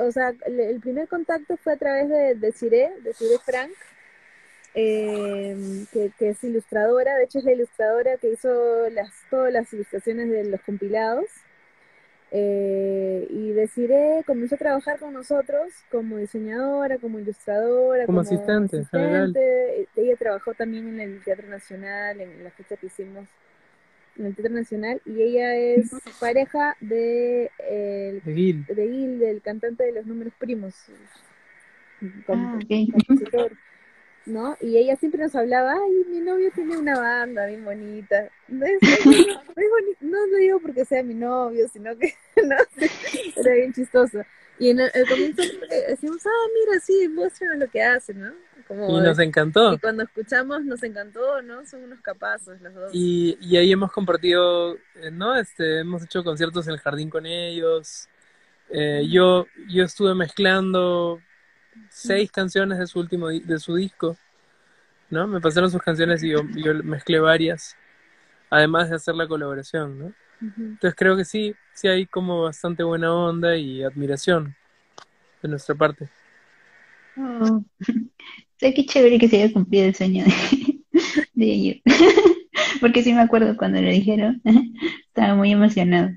Speaker 3: O sea, el primer contacto fue a través de, de Cire, de Cire Frank, eh, que, es ilustradora, de hecho es la ilustradora que hizo las, todas las ilustraciones de los compilados. Eh, y Desiree comenzó a trabajar con nosotros como diseñadora, como ilustradora,
Speaker 2: como, asistente, asistente.
Speaker 3: Ella trabajó también en el Teatro Nacional, en la fecha que hicimos en el Teatro Nacional, y ella es pareja de, de,
Speaker 2: Gil.
Speaker 3: de Gil, del cantante de los números primos.
Speaker 1: Ah,
Speaker 3: ¿no? Y ella siempre nos hablaba, ay, mi novio tiene una banda bien bonita. No, no, lo digo porque sea mi novio, sino que, no, era bien chistoso. Y en el, comienzo decimos, ah, mira, sí, muéstranos lo que hacen, ¿no?
Speaker 2: y nos encantó.
Speaker 3: Y cuando escuchamos nos encantó, ¿no? Son unos capazos los dos.
Speaker 2: Y, y ahí hemos compartido, eh, ¿no? Este, hemos hecho conciertos en el jardín con ellos. Eh, yo, yo estuve mezclando seis canciones de su último de su disco, ¿no? Me pasaron sus canciones y yo, mezclé varias, además de hacer la colaboración, ¿no? Entonces creo que sí, sí hay como bastante buena onda y admiración de nuestra parte.
Speaker 1: Oh. sé qué chévere que se haya cumplido el sueño de, de ellos. Porque sí me acuerdo cuando lo dijeron, estaba muy emocionado.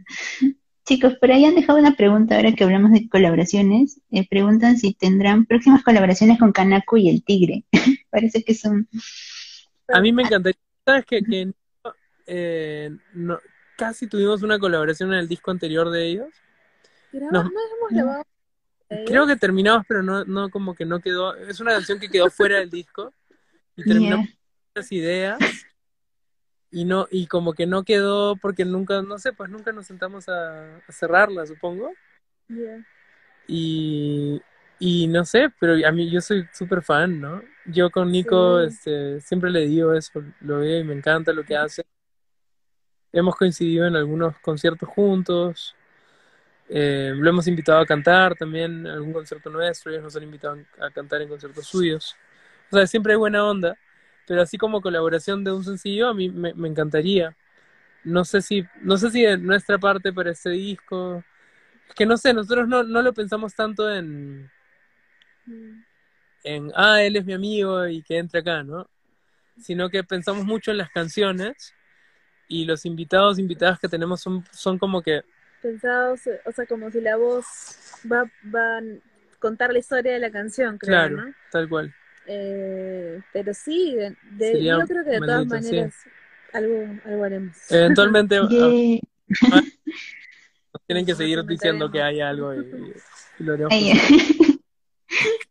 Speaker 1: Chicos, por ahí han dejado una pregunta ahora que hablamos de colaboraciones. Eh, preguntan si tendrán próximas colaboraciones con Kanako y el Tigre. Parece que son...
Speaker 2: A mí me encantaría. ¿Sabes que, que eh, no, casi tuvimos una colaboración en el disco anterior de ellos?
Speaker 3: No, hemos grabado.
Speaker 2: Creo que terminamos, pero no, no como que no quedó. Es una canción que quedó fuera del disco y terminamos con las ideas y no y como que no quedó porque nunca no sé pues nunca nos sentamos a, cerrarla supongo. Y y no sé pero a mí yo soy súper fan no yo con Nico este siempre le digo eso lo veo y me encanta lo que hace. Hemos coincidido en algunos conciertos juntos eh, lo hemos invitado a cantar también en algún concierto nuestro ellos nos han invitado a cantar en conciertos suyos. O sea siempre hay buena onda pero así como colaboración de un sencillo, a mí me, encantaría. No sé si, no sé si de nuestra parte para este disco, que no sé, nosotros no, no lo pensamos tanto en, en, ah, él es mi amigo y que entre acá, ¿no? Sino que pensamos mucho en las canciones y los invitados, invitadas que tenemos son, son como que...
Speaker 3: Pensados, o sea, como si la voz va, va a contar la historia de la canción, creo,
Speaker 2: claro, tal cual.
Speaker 3: Eh, pero sí, de, yo creo que de todas maneras algo, algo haremos.
Speaker 2: Eventualmente nos tienen que seguir diciendo que hay algo y, lo haremos.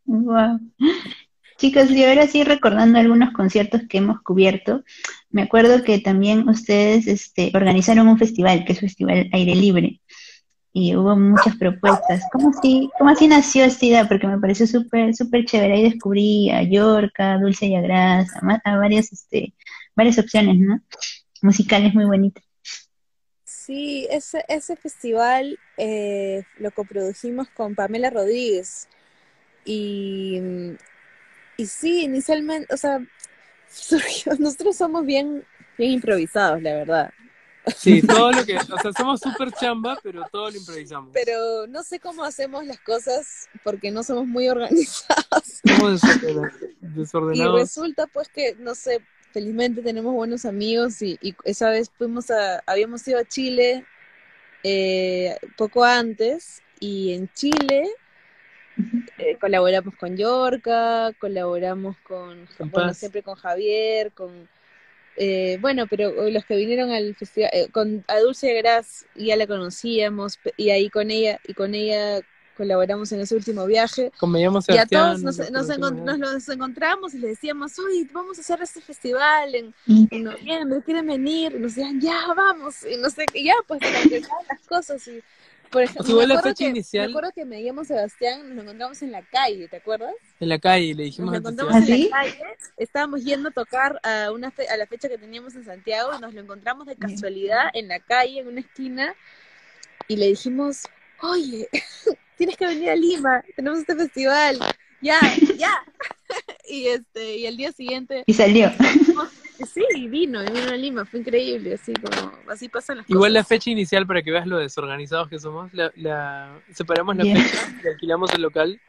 Speaker 1: wow. Chicos, y ahora sí recordando algunos conciertos que hemos cubierto, me acuerdo que también ustedes este, organizaron un festival, que es Festival Aire Libre y hubo muchas propuestas. ¿Cómo así, cómo así nació esta idea? Porque me pareció súper súper chévere. Ahí descubrí a Yorka, Dulce y Agras, a, varias, este, varias opciones, ¿no? Musicales muy bonitas.
Speaker 3: Sí, ese, ese festival eh, lo coprodujimos con Pamela Rodríguez. Y, y sí, inicialmente, o sea, nosotros somos bien, bien improvisados, la verdad.
Speaker 2: Sí, todo lo que, o sea, somos súper chamba, pero todo lo improvisamos.
Speaker 3: Pero no sé cómo hacemos las cosas porque no somos muy organizados.
Speaker 2: Somos desordenados.
Speaker 3: Y resulta pues que, no sé, felizmente tenemos buenos amigos y, esa vez fuimos a, habíamos ido a Chile eh, poco antes y en Chile eh, colaboramos con Yorka, colaboramos con, bueno, siempre con Javier, con eh, bueno, pero los que vinieron al festival, eh, con a Dulce Gras ya la conocíamos y ahí con ella y con ella colaboramos en ese último viaje.
Speaker 2: y
Speaker 3: a todos nos, nos, encontramos y les decíamos, uy, vamos a hacer este festival en, en noviembre, quieren venir, y nos decían, ya, vamos, y no sé, ya, pues las cosas y Por ejemplo,
Speaker 2: O sea, igual
Speaker 3: me
Speaker 2: la fecha
Speaker 3: que-
Speaker 2: inicial-
Speaker 3: Me acuerdo que me llamo Sebastián, nos lo encontramos en la calle, ¿te acuerdas?
Speaker 2: En la calle le
Speaker 3: Nos
Speaker 2: dijimos
Speaker 3: lo
Speaker 2: tu
Speaker 3: encontramos
Speaker 1: ¿Ah,
Speaker 3: en la calle, estábamos yendo a tocar a, una fe- a la fecha que teníamos en Santiago y nos lo encontramos de casualidad en la calle, en una esquina, y le dijimos, oye, tienes que venir a Lima, tenemos este festival, ya, ya. y este, y el día siguiente,
Speaker 1: Y salió.
Speaker 3: Sí, vino, vino a Lima, fue increíble, así como, así pasan las
Speaker 2: Igual la fecha inicial, para que veas lo desorganizados que somos, la, la- separamos la fecha y alquilamos el local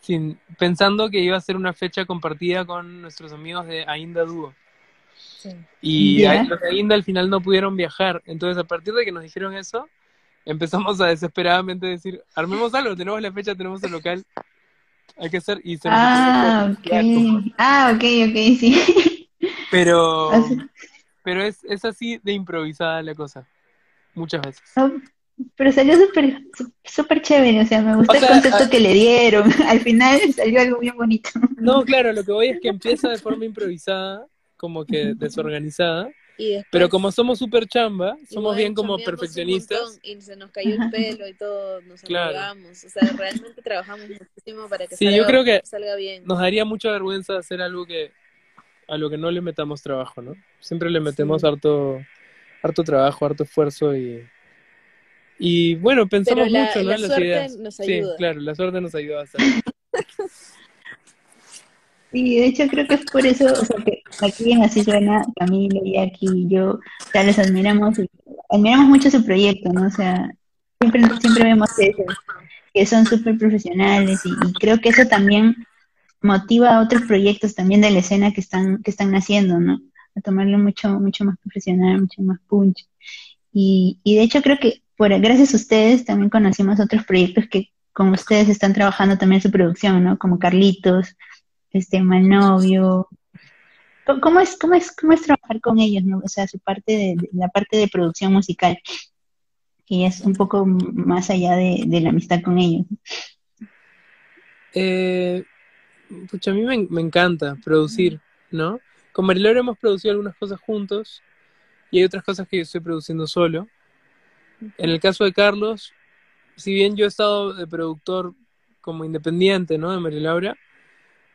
Speaker 2: sin, pensando que iba a ser una fecha compartida con nuestros amigos de Ainda Dúo.
Speaker 3: Sí.
Speaker 2: Y los de Ainda al final no pudieron viajar. Entonces, a partir de que nos dijeron eso, empezamos a desesperadamente decir, armemos algo, tenemos la fecha, tenemos el local, hay que hacer... Y se nos
Speaker 1: Ah,
Speaker 2: ocurrió que-
Speaker 1: ok. Ah, ok, ok, sí.
Speaker 2: Pero, pero es, es así de improvisada la cosa, muchas veces.
Speaker 1: No, pero salió súper súper chévere, o sea, me gustó
Speaker 2: O sea,
Speaker 1: el concepto
Speaker 2: ah-
Speaker 1: que le dieron. Al final salió algo bien bonito.
Speaker 2: No, claro, lo que voy es que empieza de forma improvisada, como que desorganizada,
Speaker 3: Y después,
Speaker 2: pero como somos súper chamba, somos bien como perfeccionistas.
Speaker 3: montón Y se nos cayó el pelo y todo, nos
Speaker 2: Claro.
Speaker 3: O sea, realmente trabajamos muchísimo para que
Speaker 2: Sí,
Speaker 3: salga,
Speaker 2: yo creo que
Speaker 3: salga bien.
Speaker 2: Nos daría mucha vergüenza hacer algo que a lo que no le metamos trabajo, ¿no? Siempre le metemos
Speaker 3: Sí.
Speaker 2: harto, harto trabajo, harto esfuerzo y y bueno, pensamos
Speaker 3: Pero la-
Speaker 2: mucho, ¿no?
Speaker 3: la
Speaker 2: en las
Speaker 3: suerte
Speaker 2: ideas.
Speaker 3: nos
Speaker 2: Sí,
Speaker 3: ayuda.
Speaker 2: claro, la suerte nos ayuda bastante.
Speaker 1: Sí, de hecho creo que es por eso, o sea, que aquí en Así Suena, Camilo, Jackie y yo, o sea, les admiramos, y- admiramos mucho su proyecto, ¿no? O sea, siempre, siempre vemos eso, que son súper profesionales y, y creo que eso también motiva a otros proyectos también de la escena que están, que están naciendo, ¿no? A tomarlo mucho, mucho más profesional, mucho más punch. Y, y de hecho creo que por, gracias a ustedes también conocimos otros proyectos que con ustedes están trabajando también su producción, ¿no? Como Carlitos, este mal. ¿Cómo- ¿Cómo es, cómo es, cómo es trabajar con ellos, no? O sea, su parte de, la parte de producción musical, que es un poco más allá de, de la amistad con ellos.
Speaker 2: Eh, pucha, a mí me, me encanta producir, ¿no? Con Marilora hemos producido algunas cosas juntos y hay otras cosas que yo estoy produciendo solo. En el caso de Carlos, si bien yo he estado de productor como independiente, ¿no? De María Laura,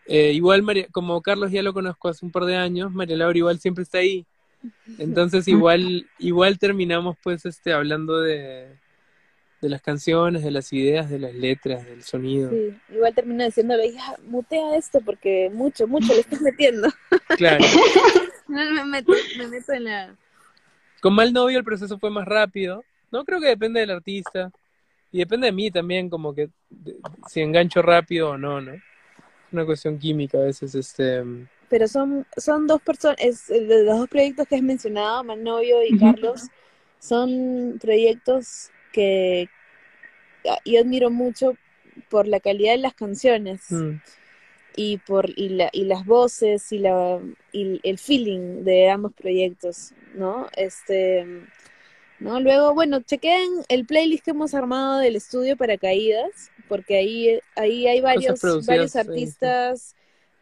Speaker 2: eh, igual María- como Carlos ya lo conozco hace un par de años, María Laura igual siempre está ahí. Entonces igual, igual terminamos pues este hablando de, de las canciones, de las ideas, de las letras, del sonido.
Speaker 3: Sí, igual termina diciéndole, ya, mutea esto porque mucho, mucho le estás metiendo.
Speaker 2: Claro.
Speaker 3: me, meto, me meto en la...
Speaker 2: Con Mal Novio el proceso fue más rápido. No creo que depende del artista. Y depende de mí también, como que de- si engancho rápido o no, ¿no? Es una cuestión química a veces, este...
Speaker 3: Pero son, son dos personas, eh, de los dos proyectos que has mencionado, Manovio y. Carlos, son proyectos que yo admiro mucho por la calidad de las canciones
Speaker 2: mm,
Speaker 3: y por y, la, y las voces y la y el feeling de ambos proyectos, ¿no? Este, ¿no? Luego, bueno, chequen el playlist que hemos armado del estudio para caídas, porque ahí ahí hay varios varios artistas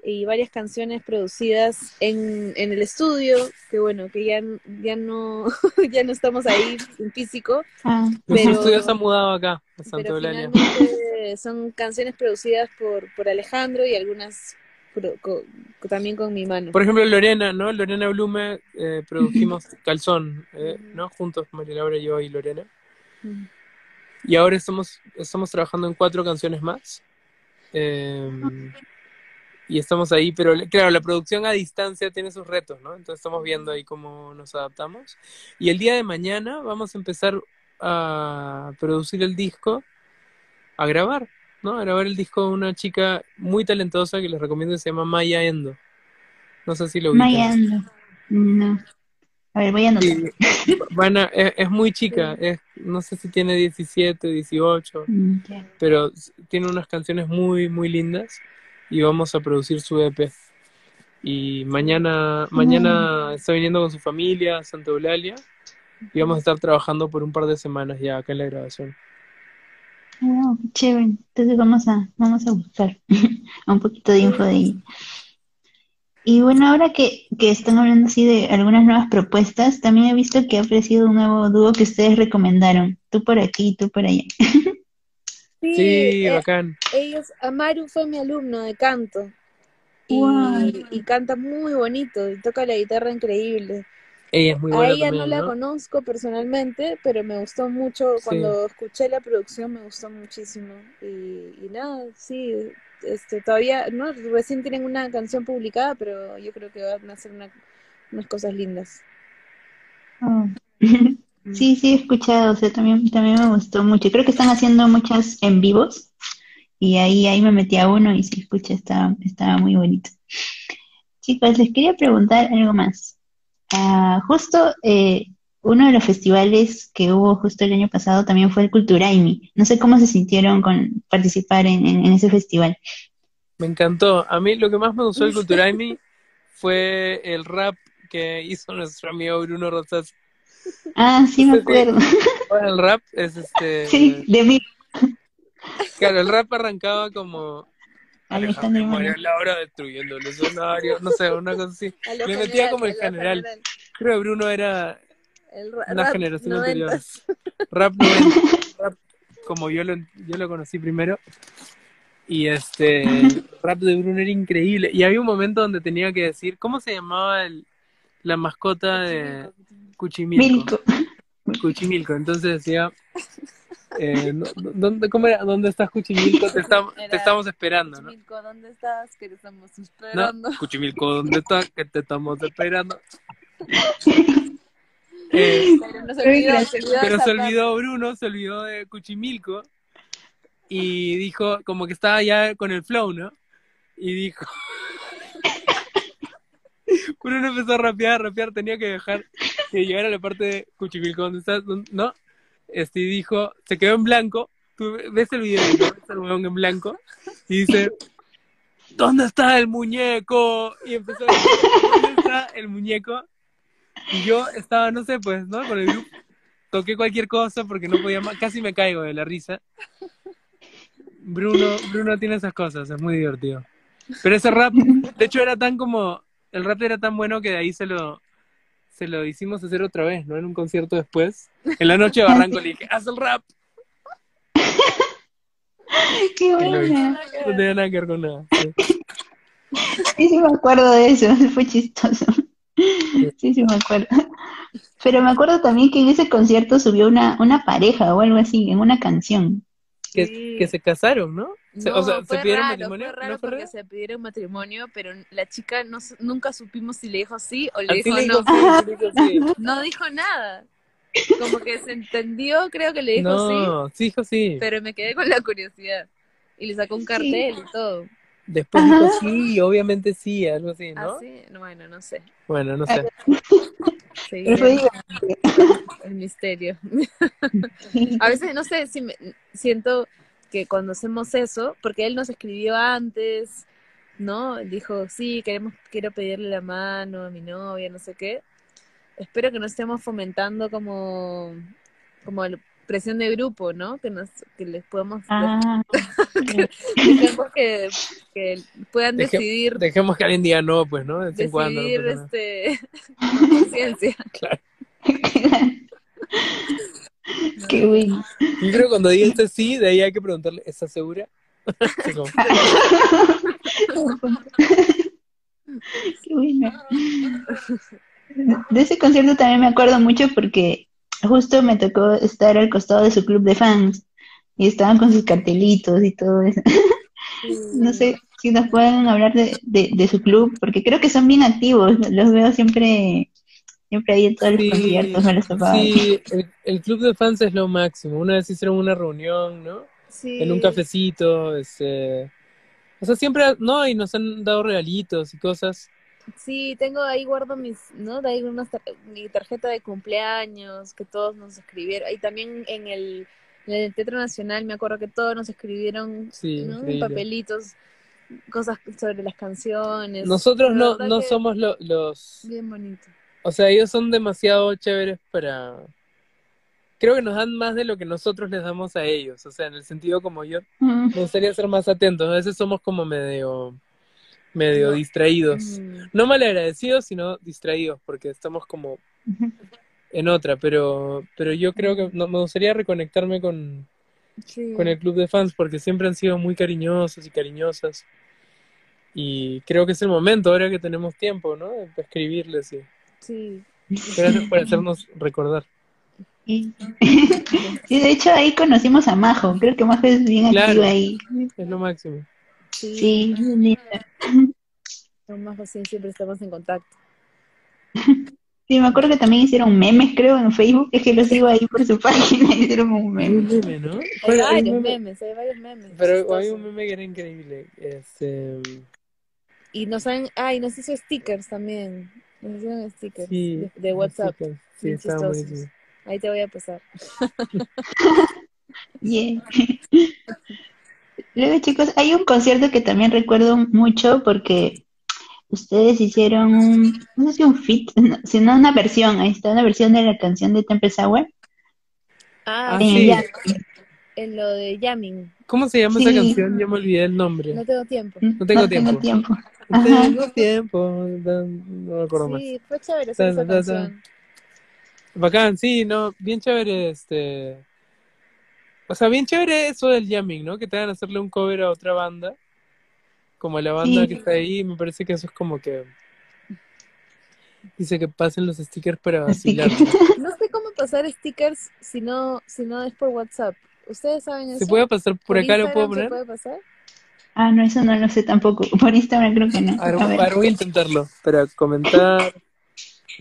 Speaker 3: y varias canciones producidas en, en el estudio, que bueno, que ya, ya no ya no estamos ahí en físico,
Speaker 1: Ah,
Speaker 2: estudio se ha mudado acá, a Santa
Speaker 3: pero
Speaker 2: Eulalia.
Speaker 3: finalmente son canciones producidas por, por Alejandro y algunas pro- co- co- también con mi mano.
Speaker 2: Por ejemplo, Lorena, ¿no? Lorena Blume, eh, produjimos Calzón, eh, ¿no? Juntos, María Laura, yo y Lorena. Y ahora estamos, estamos trabajando en cuatro canciones más. Eh, y estamos ahí, pero claro, la producción a distancia tiene sus retos, ¿no? Entonces estamos viendo ahí cómo nos adaptamos. Y el día de mañana vamos a empezar a producir el disco, a grabar, ¿no? A grabar el disco de una chica muy talentosa que les recomiendo, se llama Maya Endo. No sé si lo ubican.
Speaker 1: Maya Ando. No. A ver, voy a anotar.
Speaker 2: Sí, van a- es, es muy chica, es, no sé si tiene 17, 18,
Speaker 1: Mm, ya.
Speaker 2: pero tiene unas canciones muy, muy lindas y vamos a producir su EP. Y mañana, mañana está viniendo con su familia a Santa Eulalia y vamos a estar trabajando por un par de semanas ya acá en la grabación.
Speaker 1: Oh, qué chévere. Entonces vamos a, vamos a buscar un poquito de info de ahí. Y bueno, ahora que, que están hablando así de algunas nuevas propuestas, también he visto que ha aparecido un nuevo dúo que ustedes recomendaron. Tú por aquí, tú por allá.
Speaker 2: Sí,
Speaker 3: eh,
Speaker 2: bacán.
Speaker 3: ellos, Amaru fue mi alumno de canto. Y, canta muy bonito y toca la guitarra increíble.
Speaker 2: Ella es muy
Speaker 3: A ella no la
Speaker 2: ¿no?
Speaker 3: conozco personalmente, pero me gustó mucho.
Speaker 2: Sí.
Speaker 3: Cuando escuché la producción me gustó muchísimo. Y, y nada, sí, este, todavía, no, recién tienen una canción publicada, pero yo creo que van a hacer una- unas cosas lindas.
Speaker 1: Oh. Sí, sí, he escuchado, o sea, también, también me gustó mucho. Creo que están haciendo muchas en vivos y ahí, ahí me metí a uno y se escucha, estaba, estaba muy bonito. Chicos, les quería preguntar algo más. Ah, justo eh, uno de los festivales que hubo justo el año pasado también fue el Culturaimi. No sé cómo se sintieron con participar en, en- en ese festival.
Speaker 2: Me encantó. A mí lo que más me gustó del Culturaimi fue el rap que hizo nuestro amigo Bruno Rosas.
Speaker 1: Ah, sí, me acuerdo.
Speaker 2: Bueno, el rap es este.
Speaker 1: Sí, de mí.
Speaker 2: Claro, el rap arrancaba como.
Speaker 1: Alejandro
Speaker 2: Alejandro María
Speaker 1: Manuel.
Speaker 2: Laura destruyendo el escenario. No sé, una cosa así. Le metía
Speaker 3: general,
Speaker 2: como el general. Creo que Bruno era
Speaker 3: El ra-
Speaker 2: una
Speaker 3: rap
Speaker 2: generación anterior. Rap 90. Rap como yo lo, yo lo conocí primero. Y este. El rap de Bruno era increíble. Y había un momento donde tenía que decir. ¿Cómo se llamaba el, la mascota de Cuchimilco? Cuchimilco. Entonces decía. Eh, ¿dónde, ¿Cómo era? ¿Dónde estás, Cuchimilco? Te, estamos te
Speaker 3: Era
Speaker 2: estamos esperando, ¿no?
Speaker 3: Cuchimilco, ¿dónde estás? Que te estamos
Speaker 2: No,
Speaker 3: esperando.
Speaker 2: Cuchimilco, ¿dónde estás? Que te estamos esperando. Eh,
Speaker 3: Pero se olvidó, se olvidó
Speaker 2: pero se olvidó Bruno, se olvidó de Cuchimilco y dijo, como que estaba ya con el flow, ¿no? Y dijo, Bruno empezó a rapear, rapear, tenía que dejar que llegara la parte de Cuchimilco, ¿dónde estás? ¿Dónde- ¿No? Este, dijo, se quedó en blanco, tú ves el video, ¿no? Ves el huevón en blanco, y dice, ¿dónde está el muñeco? Y empezó a decir, ¿dónde está el muñeco? Y yo estaba, no sé, pues, ¿no? Con el grupo. Toqué cualquier cosa porque no podía más. Casi me caigo de la risa. Bruno, Bruno tiene esas cosas, es muy divertido. Pero ese rap, de hecho, era tan como. El rap era tan bueno que de ahí se lo, se lo hicimos hacer otra vez, ¿no? En un concierto después. En la noche de Barranco le dije, haz el rap.
Speaker 1: Qué buena.
Speaker 2: No tenía nada que ver con nada. sí.
Speaker 1: Sí, sí me acuerdo de eso, fue chistoso. Sí, sí me acuerdo. Pero me acuerdo también que en ese concierto subió una, una pareja o algo así, en una canción.
Speaker 2: Que,
Speaker 3: Sí.
Speaker 2: que se casaron, ¿no?
Speaker 3: No,
Speaker 2: o sea,
Speaker 3: fue
Speaker 2: ¿se pidieron
Speaker 3: raro,
Speaker 2: matrimonio?
Speaker 3: Fue raro
Speaker 2: ¿No fue
Speaker 3: porque
Speaker 2: raro?
Speaker 3: se pidieron matrimonio, pero la chica no, nunca supimos si le dijo sí o le dijo
Speaker 2: le
Speaker 3: no.
Speaker 2: dijo sí, le dijo sí.
Speaker 3: No dijo nada. Como que se entendió, creo que le dijo sí,
Speaker 2: No, sí dijo sí.
Speaker 3: pero me quedé con la curiosidad. Y le sacó un cartel y todo.
Speaker 2: Después dijo sí, obviamente sí, algo así, ¿no?
Speaker 3: ¿Ah, sí? No, Bueno, no sé.
Speaker 2: Bueno, no sé.
Speaker 3: Sí, el misterio. A veces, no sé, si me- siento que cuando hacemos eso, porque él nos escribió antes, ¿no? Dijo, sí, queremos, quiero pedirle la mano a mi novia, no sé qué. Espero que no estemos fomentando como, como presión de grupo, ¿no? Que nos, que les podamos,
Speaker 1: Ah,
Speaker 3: dejemos que, que puedan
Speaker 2: Deje-
Speaker 3: decidir,
Speaker 2: Dejemos que alguien diga no, pues, ¿no? De en cuando. no
Speaker 3: decidir, este, con conciencia.
Speaker 1: qué bueno.
Speaker 2: Yo creo que cuando diga este sí, de ahí hay que preguntarle, ¿estás segura? Como,
Speaker 1: Qué bueno. De ese concierto también me acuerdo mucho porque justo me tocó estar al costado de su club de fans y estaban con sus cartelitos y todo eso. No sé si nos pueden hablar de, de, de su club, porque creo que son bien activos, los veo siempre, siempre ahí en todos los
Speaker 2: Sí,
Speaker 1: conciertos, me los topaba.
Speaker 2: sí, el, el club de fans es lo máximo. Una vez hicieron una reunión, ¿no?
Speaker 3: Sí.
Speaker 2: En un cafecito, este... O sea, siempre, ¿no? Y nos han dado regalitos y cosas.
Speaker 3: Sí, tengo ahí guardo mis, ¿no? De ahí unas tar- mi tarjeta de cumpleaños que todos nos escribieron. Y también en el, en el Teatro Nacional me acuerdo que todos nos escribieron,
Speaker 2: Sí.
Speaker 3: Papelitos, cosas sobre las canciones.
Speaker 2: Nosotros
Speaker 3: La
Speaker 2: no, no
Speaker 3: que
Speaker 2: somos lo- los...
Speaker 3: Bien bonito.
Speaker 2: O sea, ellos son demasiado chéveres para... Creo que nos dan más de lo que nosotros les damos a ellos. O sea, en el sentido como yo,
Speaker 1: Mm,
Speaker 2: me gustaría ser más atentos. A veces somos como medio... medio
Speaker 3: No.
Speaker 2: distraídos.
Speaker 3: Mm,
Speaker 2: No malagradecidos, sino distraídos, porque estamos como en otra, pero, pero yo creo que no, me gustaría reconectarme con,
Speaker 3: sí.
Speaker 2: con el club de fans, porque siempre han sido muy cariñosos y cariñosas. Y creo que es el momento, ahora que tenemos tiempo, ¿no? De escribirles y
Speaker 3: Sí.
Speaker 2: gracias por hacernos recordar.
Speaker 1: Y, sí, de hecho ahí conocimos a Majo. Creo que Majo es bien
Speaker 2: Claro.
Speaker 1: activa ahí.
Speaker 2: Es lo máximo.
Speaker 3: Sí.
Speaker 1: Sí, linda.
Speaker 3: Con más así siempre estamos en contacto.
Speaker 1: Sí, me acuerdo que también hicieron memes, creo, en Facebook. Es que lo sigo ahí por su página. Hicieron un meme.
Speaker 2: ¿no?
Speaker 3: Hay varios
Speaker 2: meme-
Speaker 3: memes, hay varios memes.
Speaker 2: Pero hay un meme que era increíble. Este,
Speaker 3: Y nos han, ah, y nos hizo stickers también. Nos hicieron stickers
Speaker 2: sí,
Speaker 3: de, de WhatsApp.
Speaker 2: Sí, buenísimo.
Speaker 3: Ahí te voy a pasar.
Speaker 1: Yeah. Luego, chicos, hay un concierto que también recuerdo mucho porque ustedes hicieron un, no sé si un fit, no, sino una versión, ahí está, una versión de la canción de Temple Sour
Speaker 3: Ah,
Speaker 2: Ah,
Speaker 1: en
Speaker 2: sí.
Speaker 3: en lo de Yamming.
Speaker 2: ¿Cómo se llama esa canción? Ya me olvidé el nombre.
Speaker 3: No tengo tiempo.
Speaker 2: No tengo tiempo.
Speaker 1: tiempo.
Speaker 2: No
Speaker 1: Ajá.
Speaker 2: Tengo tiempo. No me acuerdo más.
Speaker 3: Sí, fue chévere esa canción.
Speaker 2: Bacán, sí, no, bien chévere este. O sea, bien chévere eso del jamming, ¿no? Que te hagan hacerle un cover a otra banda. Como la banda
Speaker 1: Sí.
Speaker 2: que está ahí, me parece que eso es como que. Dice que pasen los stickers para vacilar.
Speaker 3: No sé cómo pasar stickers si no, si no es por WhatsApp. ¿Ustedes saben eso?
Speaker 2: ¿Se puede pasar por acá? ¿Lo puedo
Speaker 3: Instagram
Speaker 2: poner?
Speaker 3: ¿Se puede pasar?
Speaker 1: Ah, no, eso no lo sé tampoco. Por Instagram creo que no.
Speaker 2: A ver,
Speaker 1: A ver,
Speaker 2: voy a intentarlo. Para comentar.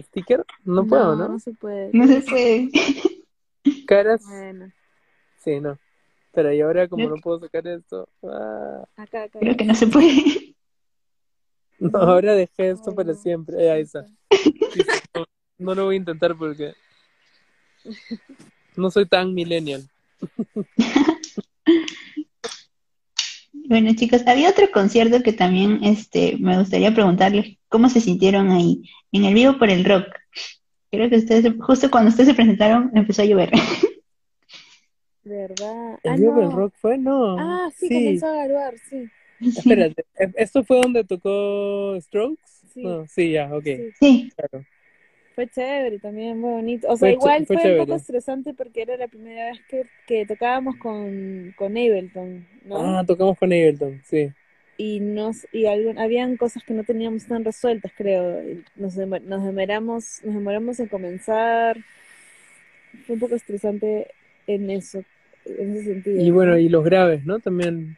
Speaker 2: ¿Sticker? No puedo, ¿no?
Speaker 3: No se puede.
Speaker 1: no se puede.
Speaker 2: Caras.
Speaker 3: Bueno,
Speaker 2: Sí, no. Pero y ahora como
Speaker 1: Creo
Speaker 2: no puedo sacar esto. ah,
Speaker 3: acá, acá.
Speaker 1: Creo que no se puede.
Speaker 2: No, ahora dejé esto
Speaker 3: Ay,
Speaker 2: para
Speaker 3: no.
Speaker 2: siempre. Eh, ahí está. No, no lo voy a intentar porque no soy tan millennial.
Speaker 1: Bueno, chicos, había otro concierto que también este, me gustaría preguntarles cómo se sintieron ahí, en el vivo por el rock. Creo que ustedes, justo cuando ustedes se presentaron, empezó a llover.
Speaker 3: ¿Verdad?
Speaker 2: ¿El
Speaker 3: Ah,
Speaker 2: vivo del
Speaker 3: no.
Speaker 2: rock fue? No.
Speaker 3: Ah, sí,
Speaker 2: sí.
Speaker 3: comenzó a grabar, sí.
Speaker 2: Espérate, ¿e- ¿esto fue donde tocó Strokes?
Speaker 3: Sí.
Speaker 2: No, sí, ya, ok,
Speaker 3: Sí,
Speaker 1: Sí,
Speaker 2: claro.
Speaker 3: fue chévere también, muy bonito. O sea,
Speaker 2: Fue
Speaker 3: igual
Speaker 2: fue
Speaker 3: fue, un poco estresante porque era la primera vez que, que tocábamos con, con Ableton, ¿no?
Speaker 2: Ah, tocamos con Ableton, sí.
Speaker 3: y nos y algún, habían cosas que no teníamos tan resueltas creo nos, demo- nos demoramos nos demoramos en comenzar fue un poco estresante en eso en ese sentido
Speaker 2: Y bueno, y los graves, ¿no? También.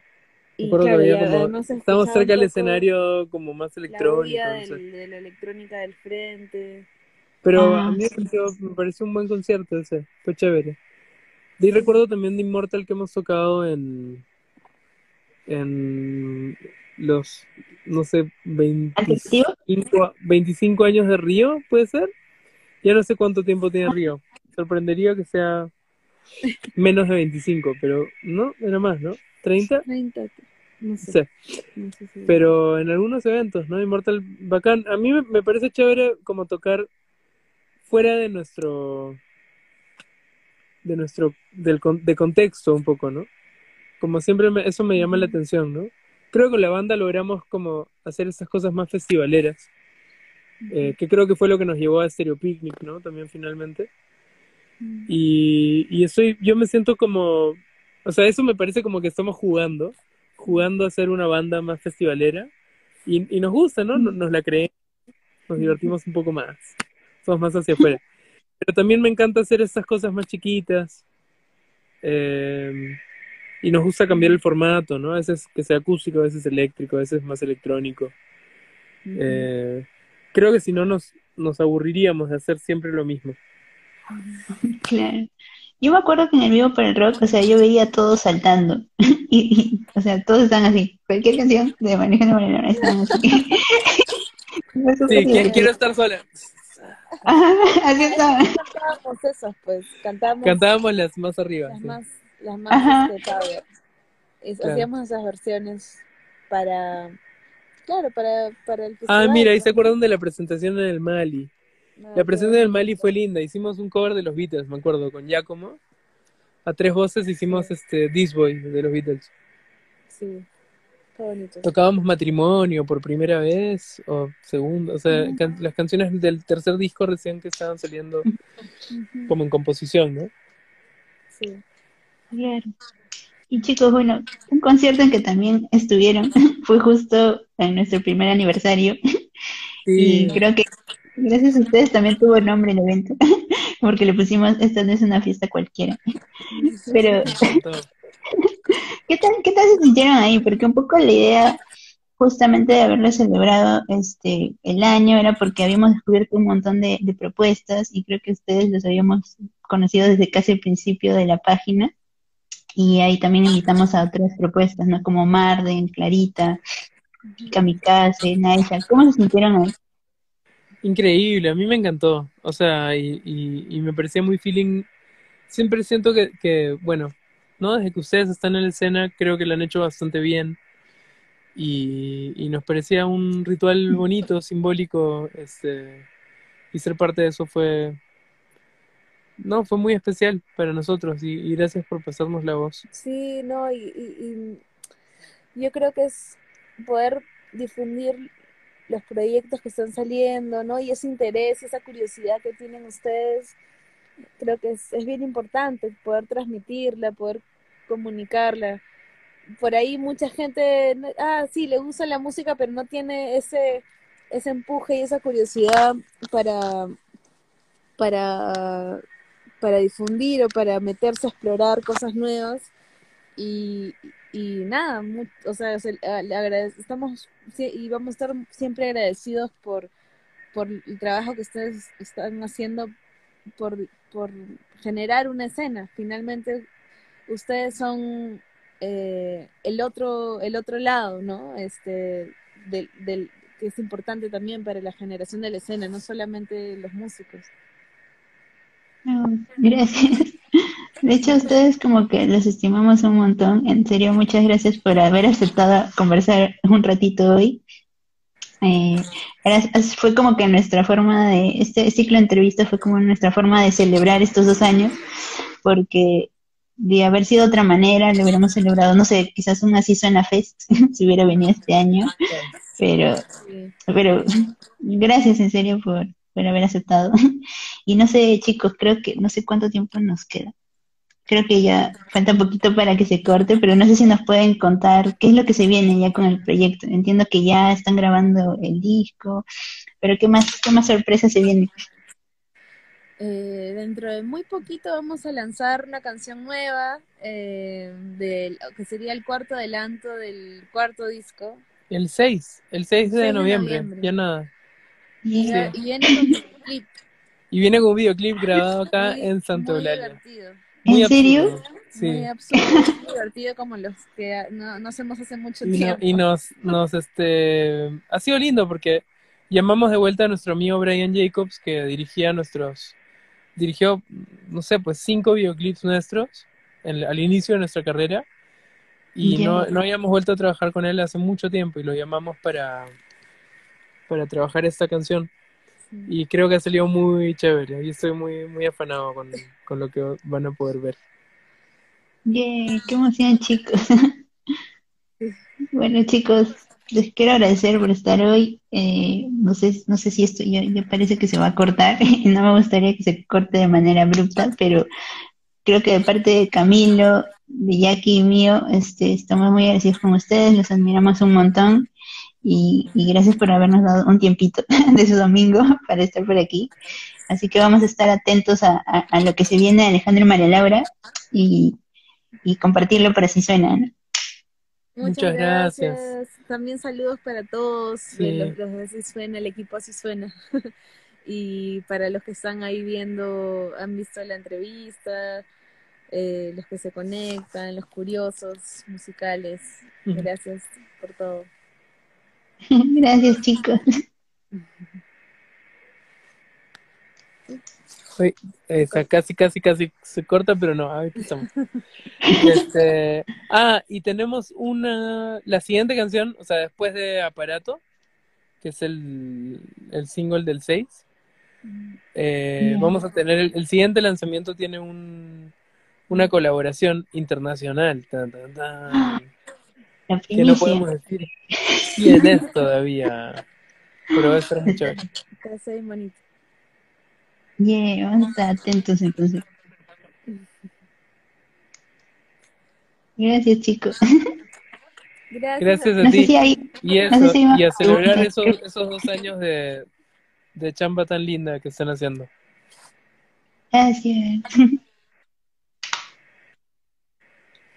Speaker 3: y claro,
Speaker 2: había
Speaker 3: y
Speaker 2: como-
Speaker 3: además escuchaba
Speaker 2: cerca del escenario como más
Speaker 3: la
Speaker 2: electrónico, sé.
Speaker 3: del- de la electrónica del frente
Speaker 2: Pero
Speaker 1: Ah,
Speaker 2: a mí me pareció, me pareció un buen concierto ese, fue chévere. Y recuerdo también de Immortal que hemos tocado en, en los, no sé,
Speaker 1: ¿Alternativo?
Speaker 2: 25, 25 años de Río, ¿puede ser? Ya no sé cuánto tiempo tiene Río. Sorprendería que sea menos de 25, pero no, era más, ¿no? ¿30?
Speaker 3: 30 no sé,
Speaker 2: sé.
Speaker 3: no sé si-
Speaker 2: Pero en algunos eventos, ¿no? Immortal, bacán. A mí me, me parece chévere como tocar fuera de nuestro, de nuestro, del, con- de contexto un poco, ¿no? Como siempre me- eso me llama la atención, ¿no? Creo que con la banda logramos como hacer estas cosas más festivaleras, eh, que creo que fue lo que nos llevó a Stereo Picnic, ¿no? También finalmente. Y, y estoy, yo me siento como, o sea, eso me parece como que estamos jugando, jugando a ser una banda más festivalera. Y, y nos gusta, ¿no? Nos, nos la creemos, nos divertimos un poco más, somos más hacia afuera. Pero también me encanta hacer estas cosas más chiquitas. eh, y nos gusta cambiar el formato, ¿no? A veces que sea acústico, a veces eléctrico, a veces más electrónico. Eh, creo que si no nos, nos aburriríamos de hacer siempre lo mismo.
Speaker 1: Claro. Yo me acuerdo que en el vivo por el rock, o sea, yo veía a todos saltando. Y, y, o sea, todos están así. Cualquier canción de Manejo de Moreno están así.
Speaker 2: Sí, quiero estar sola.
Speaker 1: Ajá, así estaba.
Speaker 3: cantábamos esas pues cantábamos
Speaker 2: Cantábamos las más arriba.
Speaker 3: las
Speaker 2: sí.
Speaker 3: más las más
Speaker 1: Ajá.
Speaker 3: este, power. Es-
Speaker 2: Claro.
Speaker 3: hacíamos esas versiones para claro para para el
Speaker 2: Ah,
Speaker 3: festival,
Speaker 2: mira, ahí se
Speaker 3: ¿no?
Speaker 2: acuerdan de la presentación en el Mali.
Speaker 3: No,
Speaker 2: La presentación del Mali
Speaker 3: bonito.
Speaker 2: fue linda. Hicimos un cover de los Beatles, me acuerdo, con Giacomo. A tres voces hicimos
Speaker 3: Sí.
Speaker 2: este This Boy de los Beatles.
Speaker 3: Sí. Qué bonito.
Speaker 2: tocábamos matrimonio por primera vez o segundo, o sea, can- las canciones del tercer disco recién que estaban saliendo como en composición, ¿no?
Speaker 3: Sí.
Speaker 1: Claro. Y chicos, bueno, un concierto en que también estuvieron fue justo en nuestro primer aniversario y creo que gracias a ustedes también tuvo nombre el evento, porque le pusimos esta no es una fiesta cualquiera. Pero. ¿qué tal, qué tal se sintieron ahí? Porque un poco la idea justamente de haberlo celebrado este el año era porque habíamos descubierto un montón de, de propuestas y creo que ustedes los habíamos conocido desde casi el principio de la página y ahí también invitamos a otras propuestas, ¿no? Como Marden, Clarita, Kamikaze, Naisha. ¿Cómo se sintieron ahí?
Speaker 2: Increíble, a mí me encantó, o sea, y, y, y me parecía muy feeling, siempre siento que, que, bueno, ¿no? Desde que ustedes están en la escena, creo que lo han hecho bastante bien y, y nos parecía un ritual bonito, simbólico, este, y ser parte de eso fue, no, fue muy especial para nosotros y, gracias por pasarnos la voz.
Speaker 3: Sí, no, y, y- yo creo que es poder difundir los proyectos que están saliendo, ¿no? Y ese interés, esa curiosidad que tienen ustedes, creo que es, es bien importante poder transmitirla, poder comunicarla. Por ahí mucha gente, ah, sí, le gusta la música, pero no tiene ese, ese empuje y esa curiosidad para, para, para difundir o para meterse a explorar cosas nuevas. Y, y nada, mu- o sea, estamos y vamos a estar siempre agradecidos por, por el trabajo que ustedes están haciendo por, por generar una escena. Finalmente, ustedes son eh, el otro, el otro lado, ¿no? Este, del, del, que es importante también para la generación de la escena, no solamente los músicos.
Speaker 1: Gracias. De hecho, ustedes como que los estimamos un montón. En serio, muchas gracias por haber aceptado conversar un ratito hoy. Eh, fue como que nuestra forma de, este ciclo de entrevistas fue como nuestra forma de celebrar estos dos años, porque de haber sido de otra manera, lo hubiéramos celebrado, no sé, quizás una Suena Fest, si hubiera venido este año, pero
Speaker 3: Sí.
Speaker 1: pero gracias en serio por, por haber aceptado. Y no sé, chicos, creo que no sé cuánto tiempo nos queda. Creo que ya falta un poquito para que se corte, pero no sé si nos pueden contar qué es lo que se viene ya con el proyecto. Entiendo que ya están grabando el disco, pero qué más, qué más sorpresa se viene.
Speaker 3: Eh, dentro de muy poquito vamos a lanzar una canción nueva, eh, del, que sería el cuarto adelanto del cuarto disco.
Speaker 2: El 6, el 6 de
Speaker 3: 6 de
Speaker 2: noviembre,
Speaker 3: noviembre.
Speaker 2: ya nada.
Speaker 3: Y, viene con un clip
Speaker 2: Y viene con un videoclip grabado acá
Speaker 3: muy,
Speaker 2: en Santa
Speaker 3: muy
Speaker 2: Eulalia.
Speaker 3: divertido.
Speaker 2: Muy
Speaker 1: ¿En serio?
Speaker 2: absurdo,
Speaker 3: Muy
Speaker 2: Sí.
Speaker 3: absurdo, muy divertido como los que no, no hacemos hace mucho
Speaker 2: Y, no-
Speaker 3: tiempo.
Speaker 2: y nos, nos, este, ha sido lindo porque llamamos de vuelta a nuestro amigo Brian Jacobs, que dirigía nuestros, dirigió, no sé, pues cinco videoclips nuestros en- al inicio de nuestra carrera. Y no, no habíamos vuelto a trabajar con él hace mucho tiempo y lo llamamos para, para trabajar esta canción.
Speaker 3: Sí.
Speaker 2: Y creo que ha salido muy chévere. Y estoy muy, muy afanado con, con lo que van a poder ver.
Speaker 1: Yeah, qué emoción, chicos. Bueno, chicos, les quiero agradecer por estar hoy. Eh, no sé, no sé si esto ya, ya parece que se va a cortar y no me gustaría que se corte de manera abrupta, pero creo que de parte de Camilo, de Jackie y mío, este, estamos muy agradecidos con ustedes, los admiramos un montón y, y gracias por habernos dado un tiempito de su domingo para estar por aquí. Así que vamos a estar atentos a, a- a lo que se viene de Alejandro y María Laura y, y compartirlo para si suena, ¿no?
Speaker 3: Muchas,
Speaker 2: Muchas gracias.
Speaker 3: gracias. También saludos para todos,
Speaker 2: Sí.
Speaker 3: los, los de Así Suena, el equipo Así Suena. y para los que están ahí viendo, han visto la entrevista, eh, los que se conectan, los curiosos musicales. Gracias por todo.
Speaker 1: Gracias, chicos.
Speaker 2: Uy, esa, casi, casi, casi se corta, pero no, aquí estamos. Este, ah, y tenemos una, la siguiente canción, o sea, después de Aparato, que es el, el single del 6, eh, vamos a tener, el, el siguiente lanzamiento tiene un, una colaboración internacional. Tan, tan, tan.
Speaker 1: La
Speaker 2: que no podemos decir quién es todavía, pero va a ser muy chévere.
Speaker 3: Te soy bonito.
Speaker 1: Yeah, vamos a estar atentos entonces. Gracias, chicos.
Speaker 3: Gracias.
Speaker 2: Gracias a
Speaker 1: No
Speaker 2: ti.
Speaker 1: si hay.
Speaker 2: Y
Speaker 1: no sé
Speaker 2: eso,
Speaker 1: si
Speaker 2: y a celebrar esos, esos dos años de, de chamba tan linda que están haciendo.
Speaker 1: Gracias.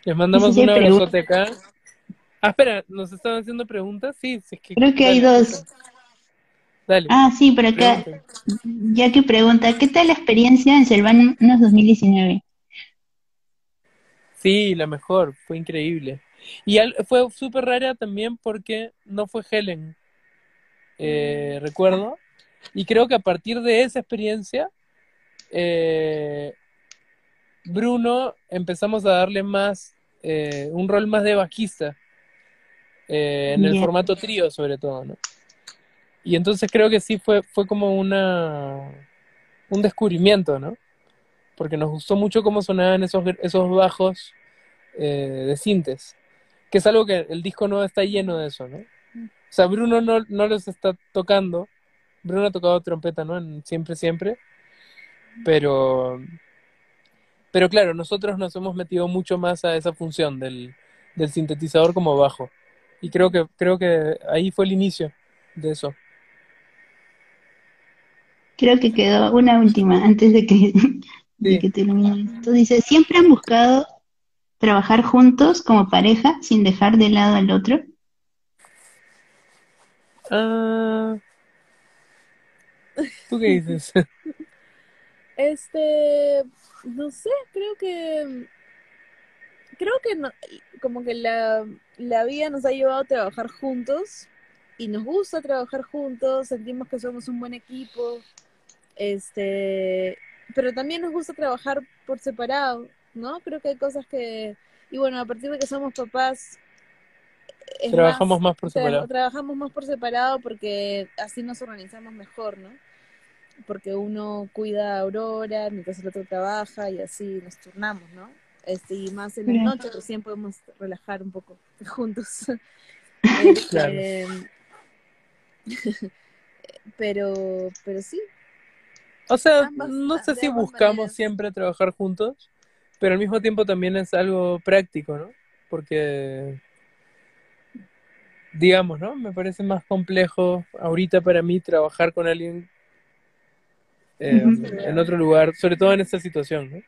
Speaker 2: Les mandamos
Speaker 1: No sé si
Speaker 2: un abrazote acá. Ah, espera, ¿nos estaban haciendo preguntas? Sí, es que.
Speaker 1: Creo que hay dos.
Speaker 2: Dale,
Speaker 1: Ah, sí, por acá.
Speaker 2: pregunten.
Speaker 1: Ya que pregunta, ¿qué tal la experiencia en Selvanos 2019?
Speaker 2: Sí, la mejor, fue increíble. Y al- fue súper rara también porque no fue Helen, eh, recuerdo. Y creo que a partir de esa experiencia, eh, Bruno empezamos a darle más, eh, un rol más de bajista, eh, en el formato trío sobre todo, ¿no? Y entonces creo que sí fue, fue como una, un descubrimiento, ¿no? Porque nos gustó mucho cómo sonaban esos, esos bajos eh, de sintes, que es algo que el disco no está lleno de eso, ¿no? O sea, Bruno no, no los está tocando, Bruno ha tocado trompeta, ¿no? En siempre, siempre, pero, pero claro, nosotros nos hemos metido mucho más a esa función del, del sintetizador como bajo, y creo que, creo que ahí fue el inicio de eso.
Speaker 1: Creo que quedó una última antes de que, de
Speaker 2: Sí.
Speaker 1: que termine esto. Dice, ¿siempre han buscado trabajar juntos como pareja sin dejar de lado al otro?
Speaker 2: Ah, ¿tú qué dices?
Speaker 3: Este, no sé, creo que, creo que no- como que la, la vida nos ha llevado a trabajar juntos y nos gusta trabajar juntos, sentimos que somos un buen equipo, este, pero también nos gusta trabajar por separado, ¿no? Creo que hay cosas que, y bueno, a partir de que somos papás,
Speaker 2: Trabajamos más por
Speaker 3: tra-
Speaker 2: separado.
Speaker 3: trabajamos más por separado porque así nos organizamos mejor, ¿no? Porque uno cuida a Aurora mientras el otro trabaja y así nos turnamos, ¿no? Este, y más en la noche recién podemos relajar un poco juntos. Este,
Speaker 2: Claro.
Speaker 3: pero, pero sí,
Speaker 2: O sea,
Speaker 3: Ambas-
Speaker 2: no sé si buscamos
Speaker 3: maneras.
Speaker 2: siempre trabajar juntos, pero al mismo tiempo también es algo práctico, ¿no? Porque, digamos, ¿no? Me parece más complejo ahorita para mí trabajar con alguien eh,
Speaker 1: Ujú.
Speaker 2: en otro lugar, sobre todo en esta situación, ¿no?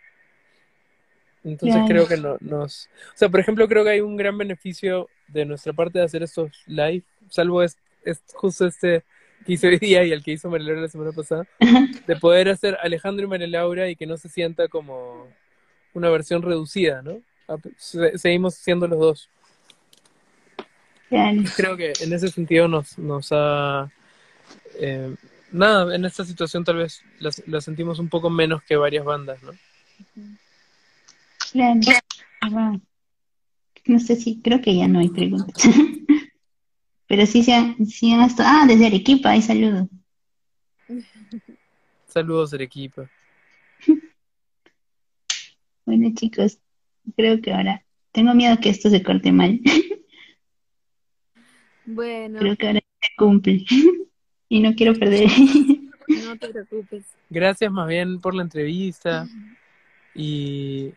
Speaker 2: Entonces creo que no, nos... O sea, por ejemplo, creo que hay un gran beneficio de nuestra parte de hacer estos live, salvo es, es justo este que hice hoy día y el que hizo María Laura la semana pasada, de poder hacer Alejandro y María Laura y que no se sienta como una versión reducida, ¿no? A- se- Seguimos siendo los dos.
Speaker 1: Claro.
Speaker 2: Creo que en ese sentido nos, nos ha... eh, nada, en esta situación tal vez la, la sentimos un poco menos que varias bandas, ¿no?
Speaker 1: Claro. No sé si, creo que ya no hay preguntas. Pero sí se han, sí han estado. Ah, desde Arequipa, hay saludos.
Speaker 2: Saludos, Arequipa.
Speaker 1: Bueno, chicos, creo que ahora tengo miedo que esto se corte mal.
Speaker 3: bueno,
Speaker 1: Creo que ahora se cumple. Y no quiero perder.
Speaker 3: no te preocupes.
Speaker 2: Gracias más bien por la entrevista y,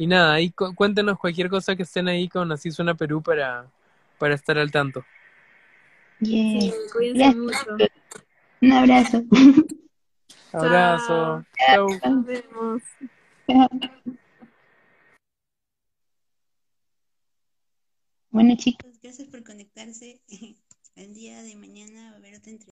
Speaker 2: y nada, ahí cu- cuéntenos cualquier cosa que estén ahí con Así Suena Perú para, para estar al tanto.
Speaker 1: Yeah.
Speaker 3: Sí, cuídense
Speaker 1: Gracias.
Speaker 3: mucho.
Speaker 1: Un abrazo.
Speaker 2: Abrazo. Chau.
Speaker 3: Nos vemos.
Speaker 1: Bueno, chicos, gracias por conectarse. El día de mañana va a haber otra entrevista.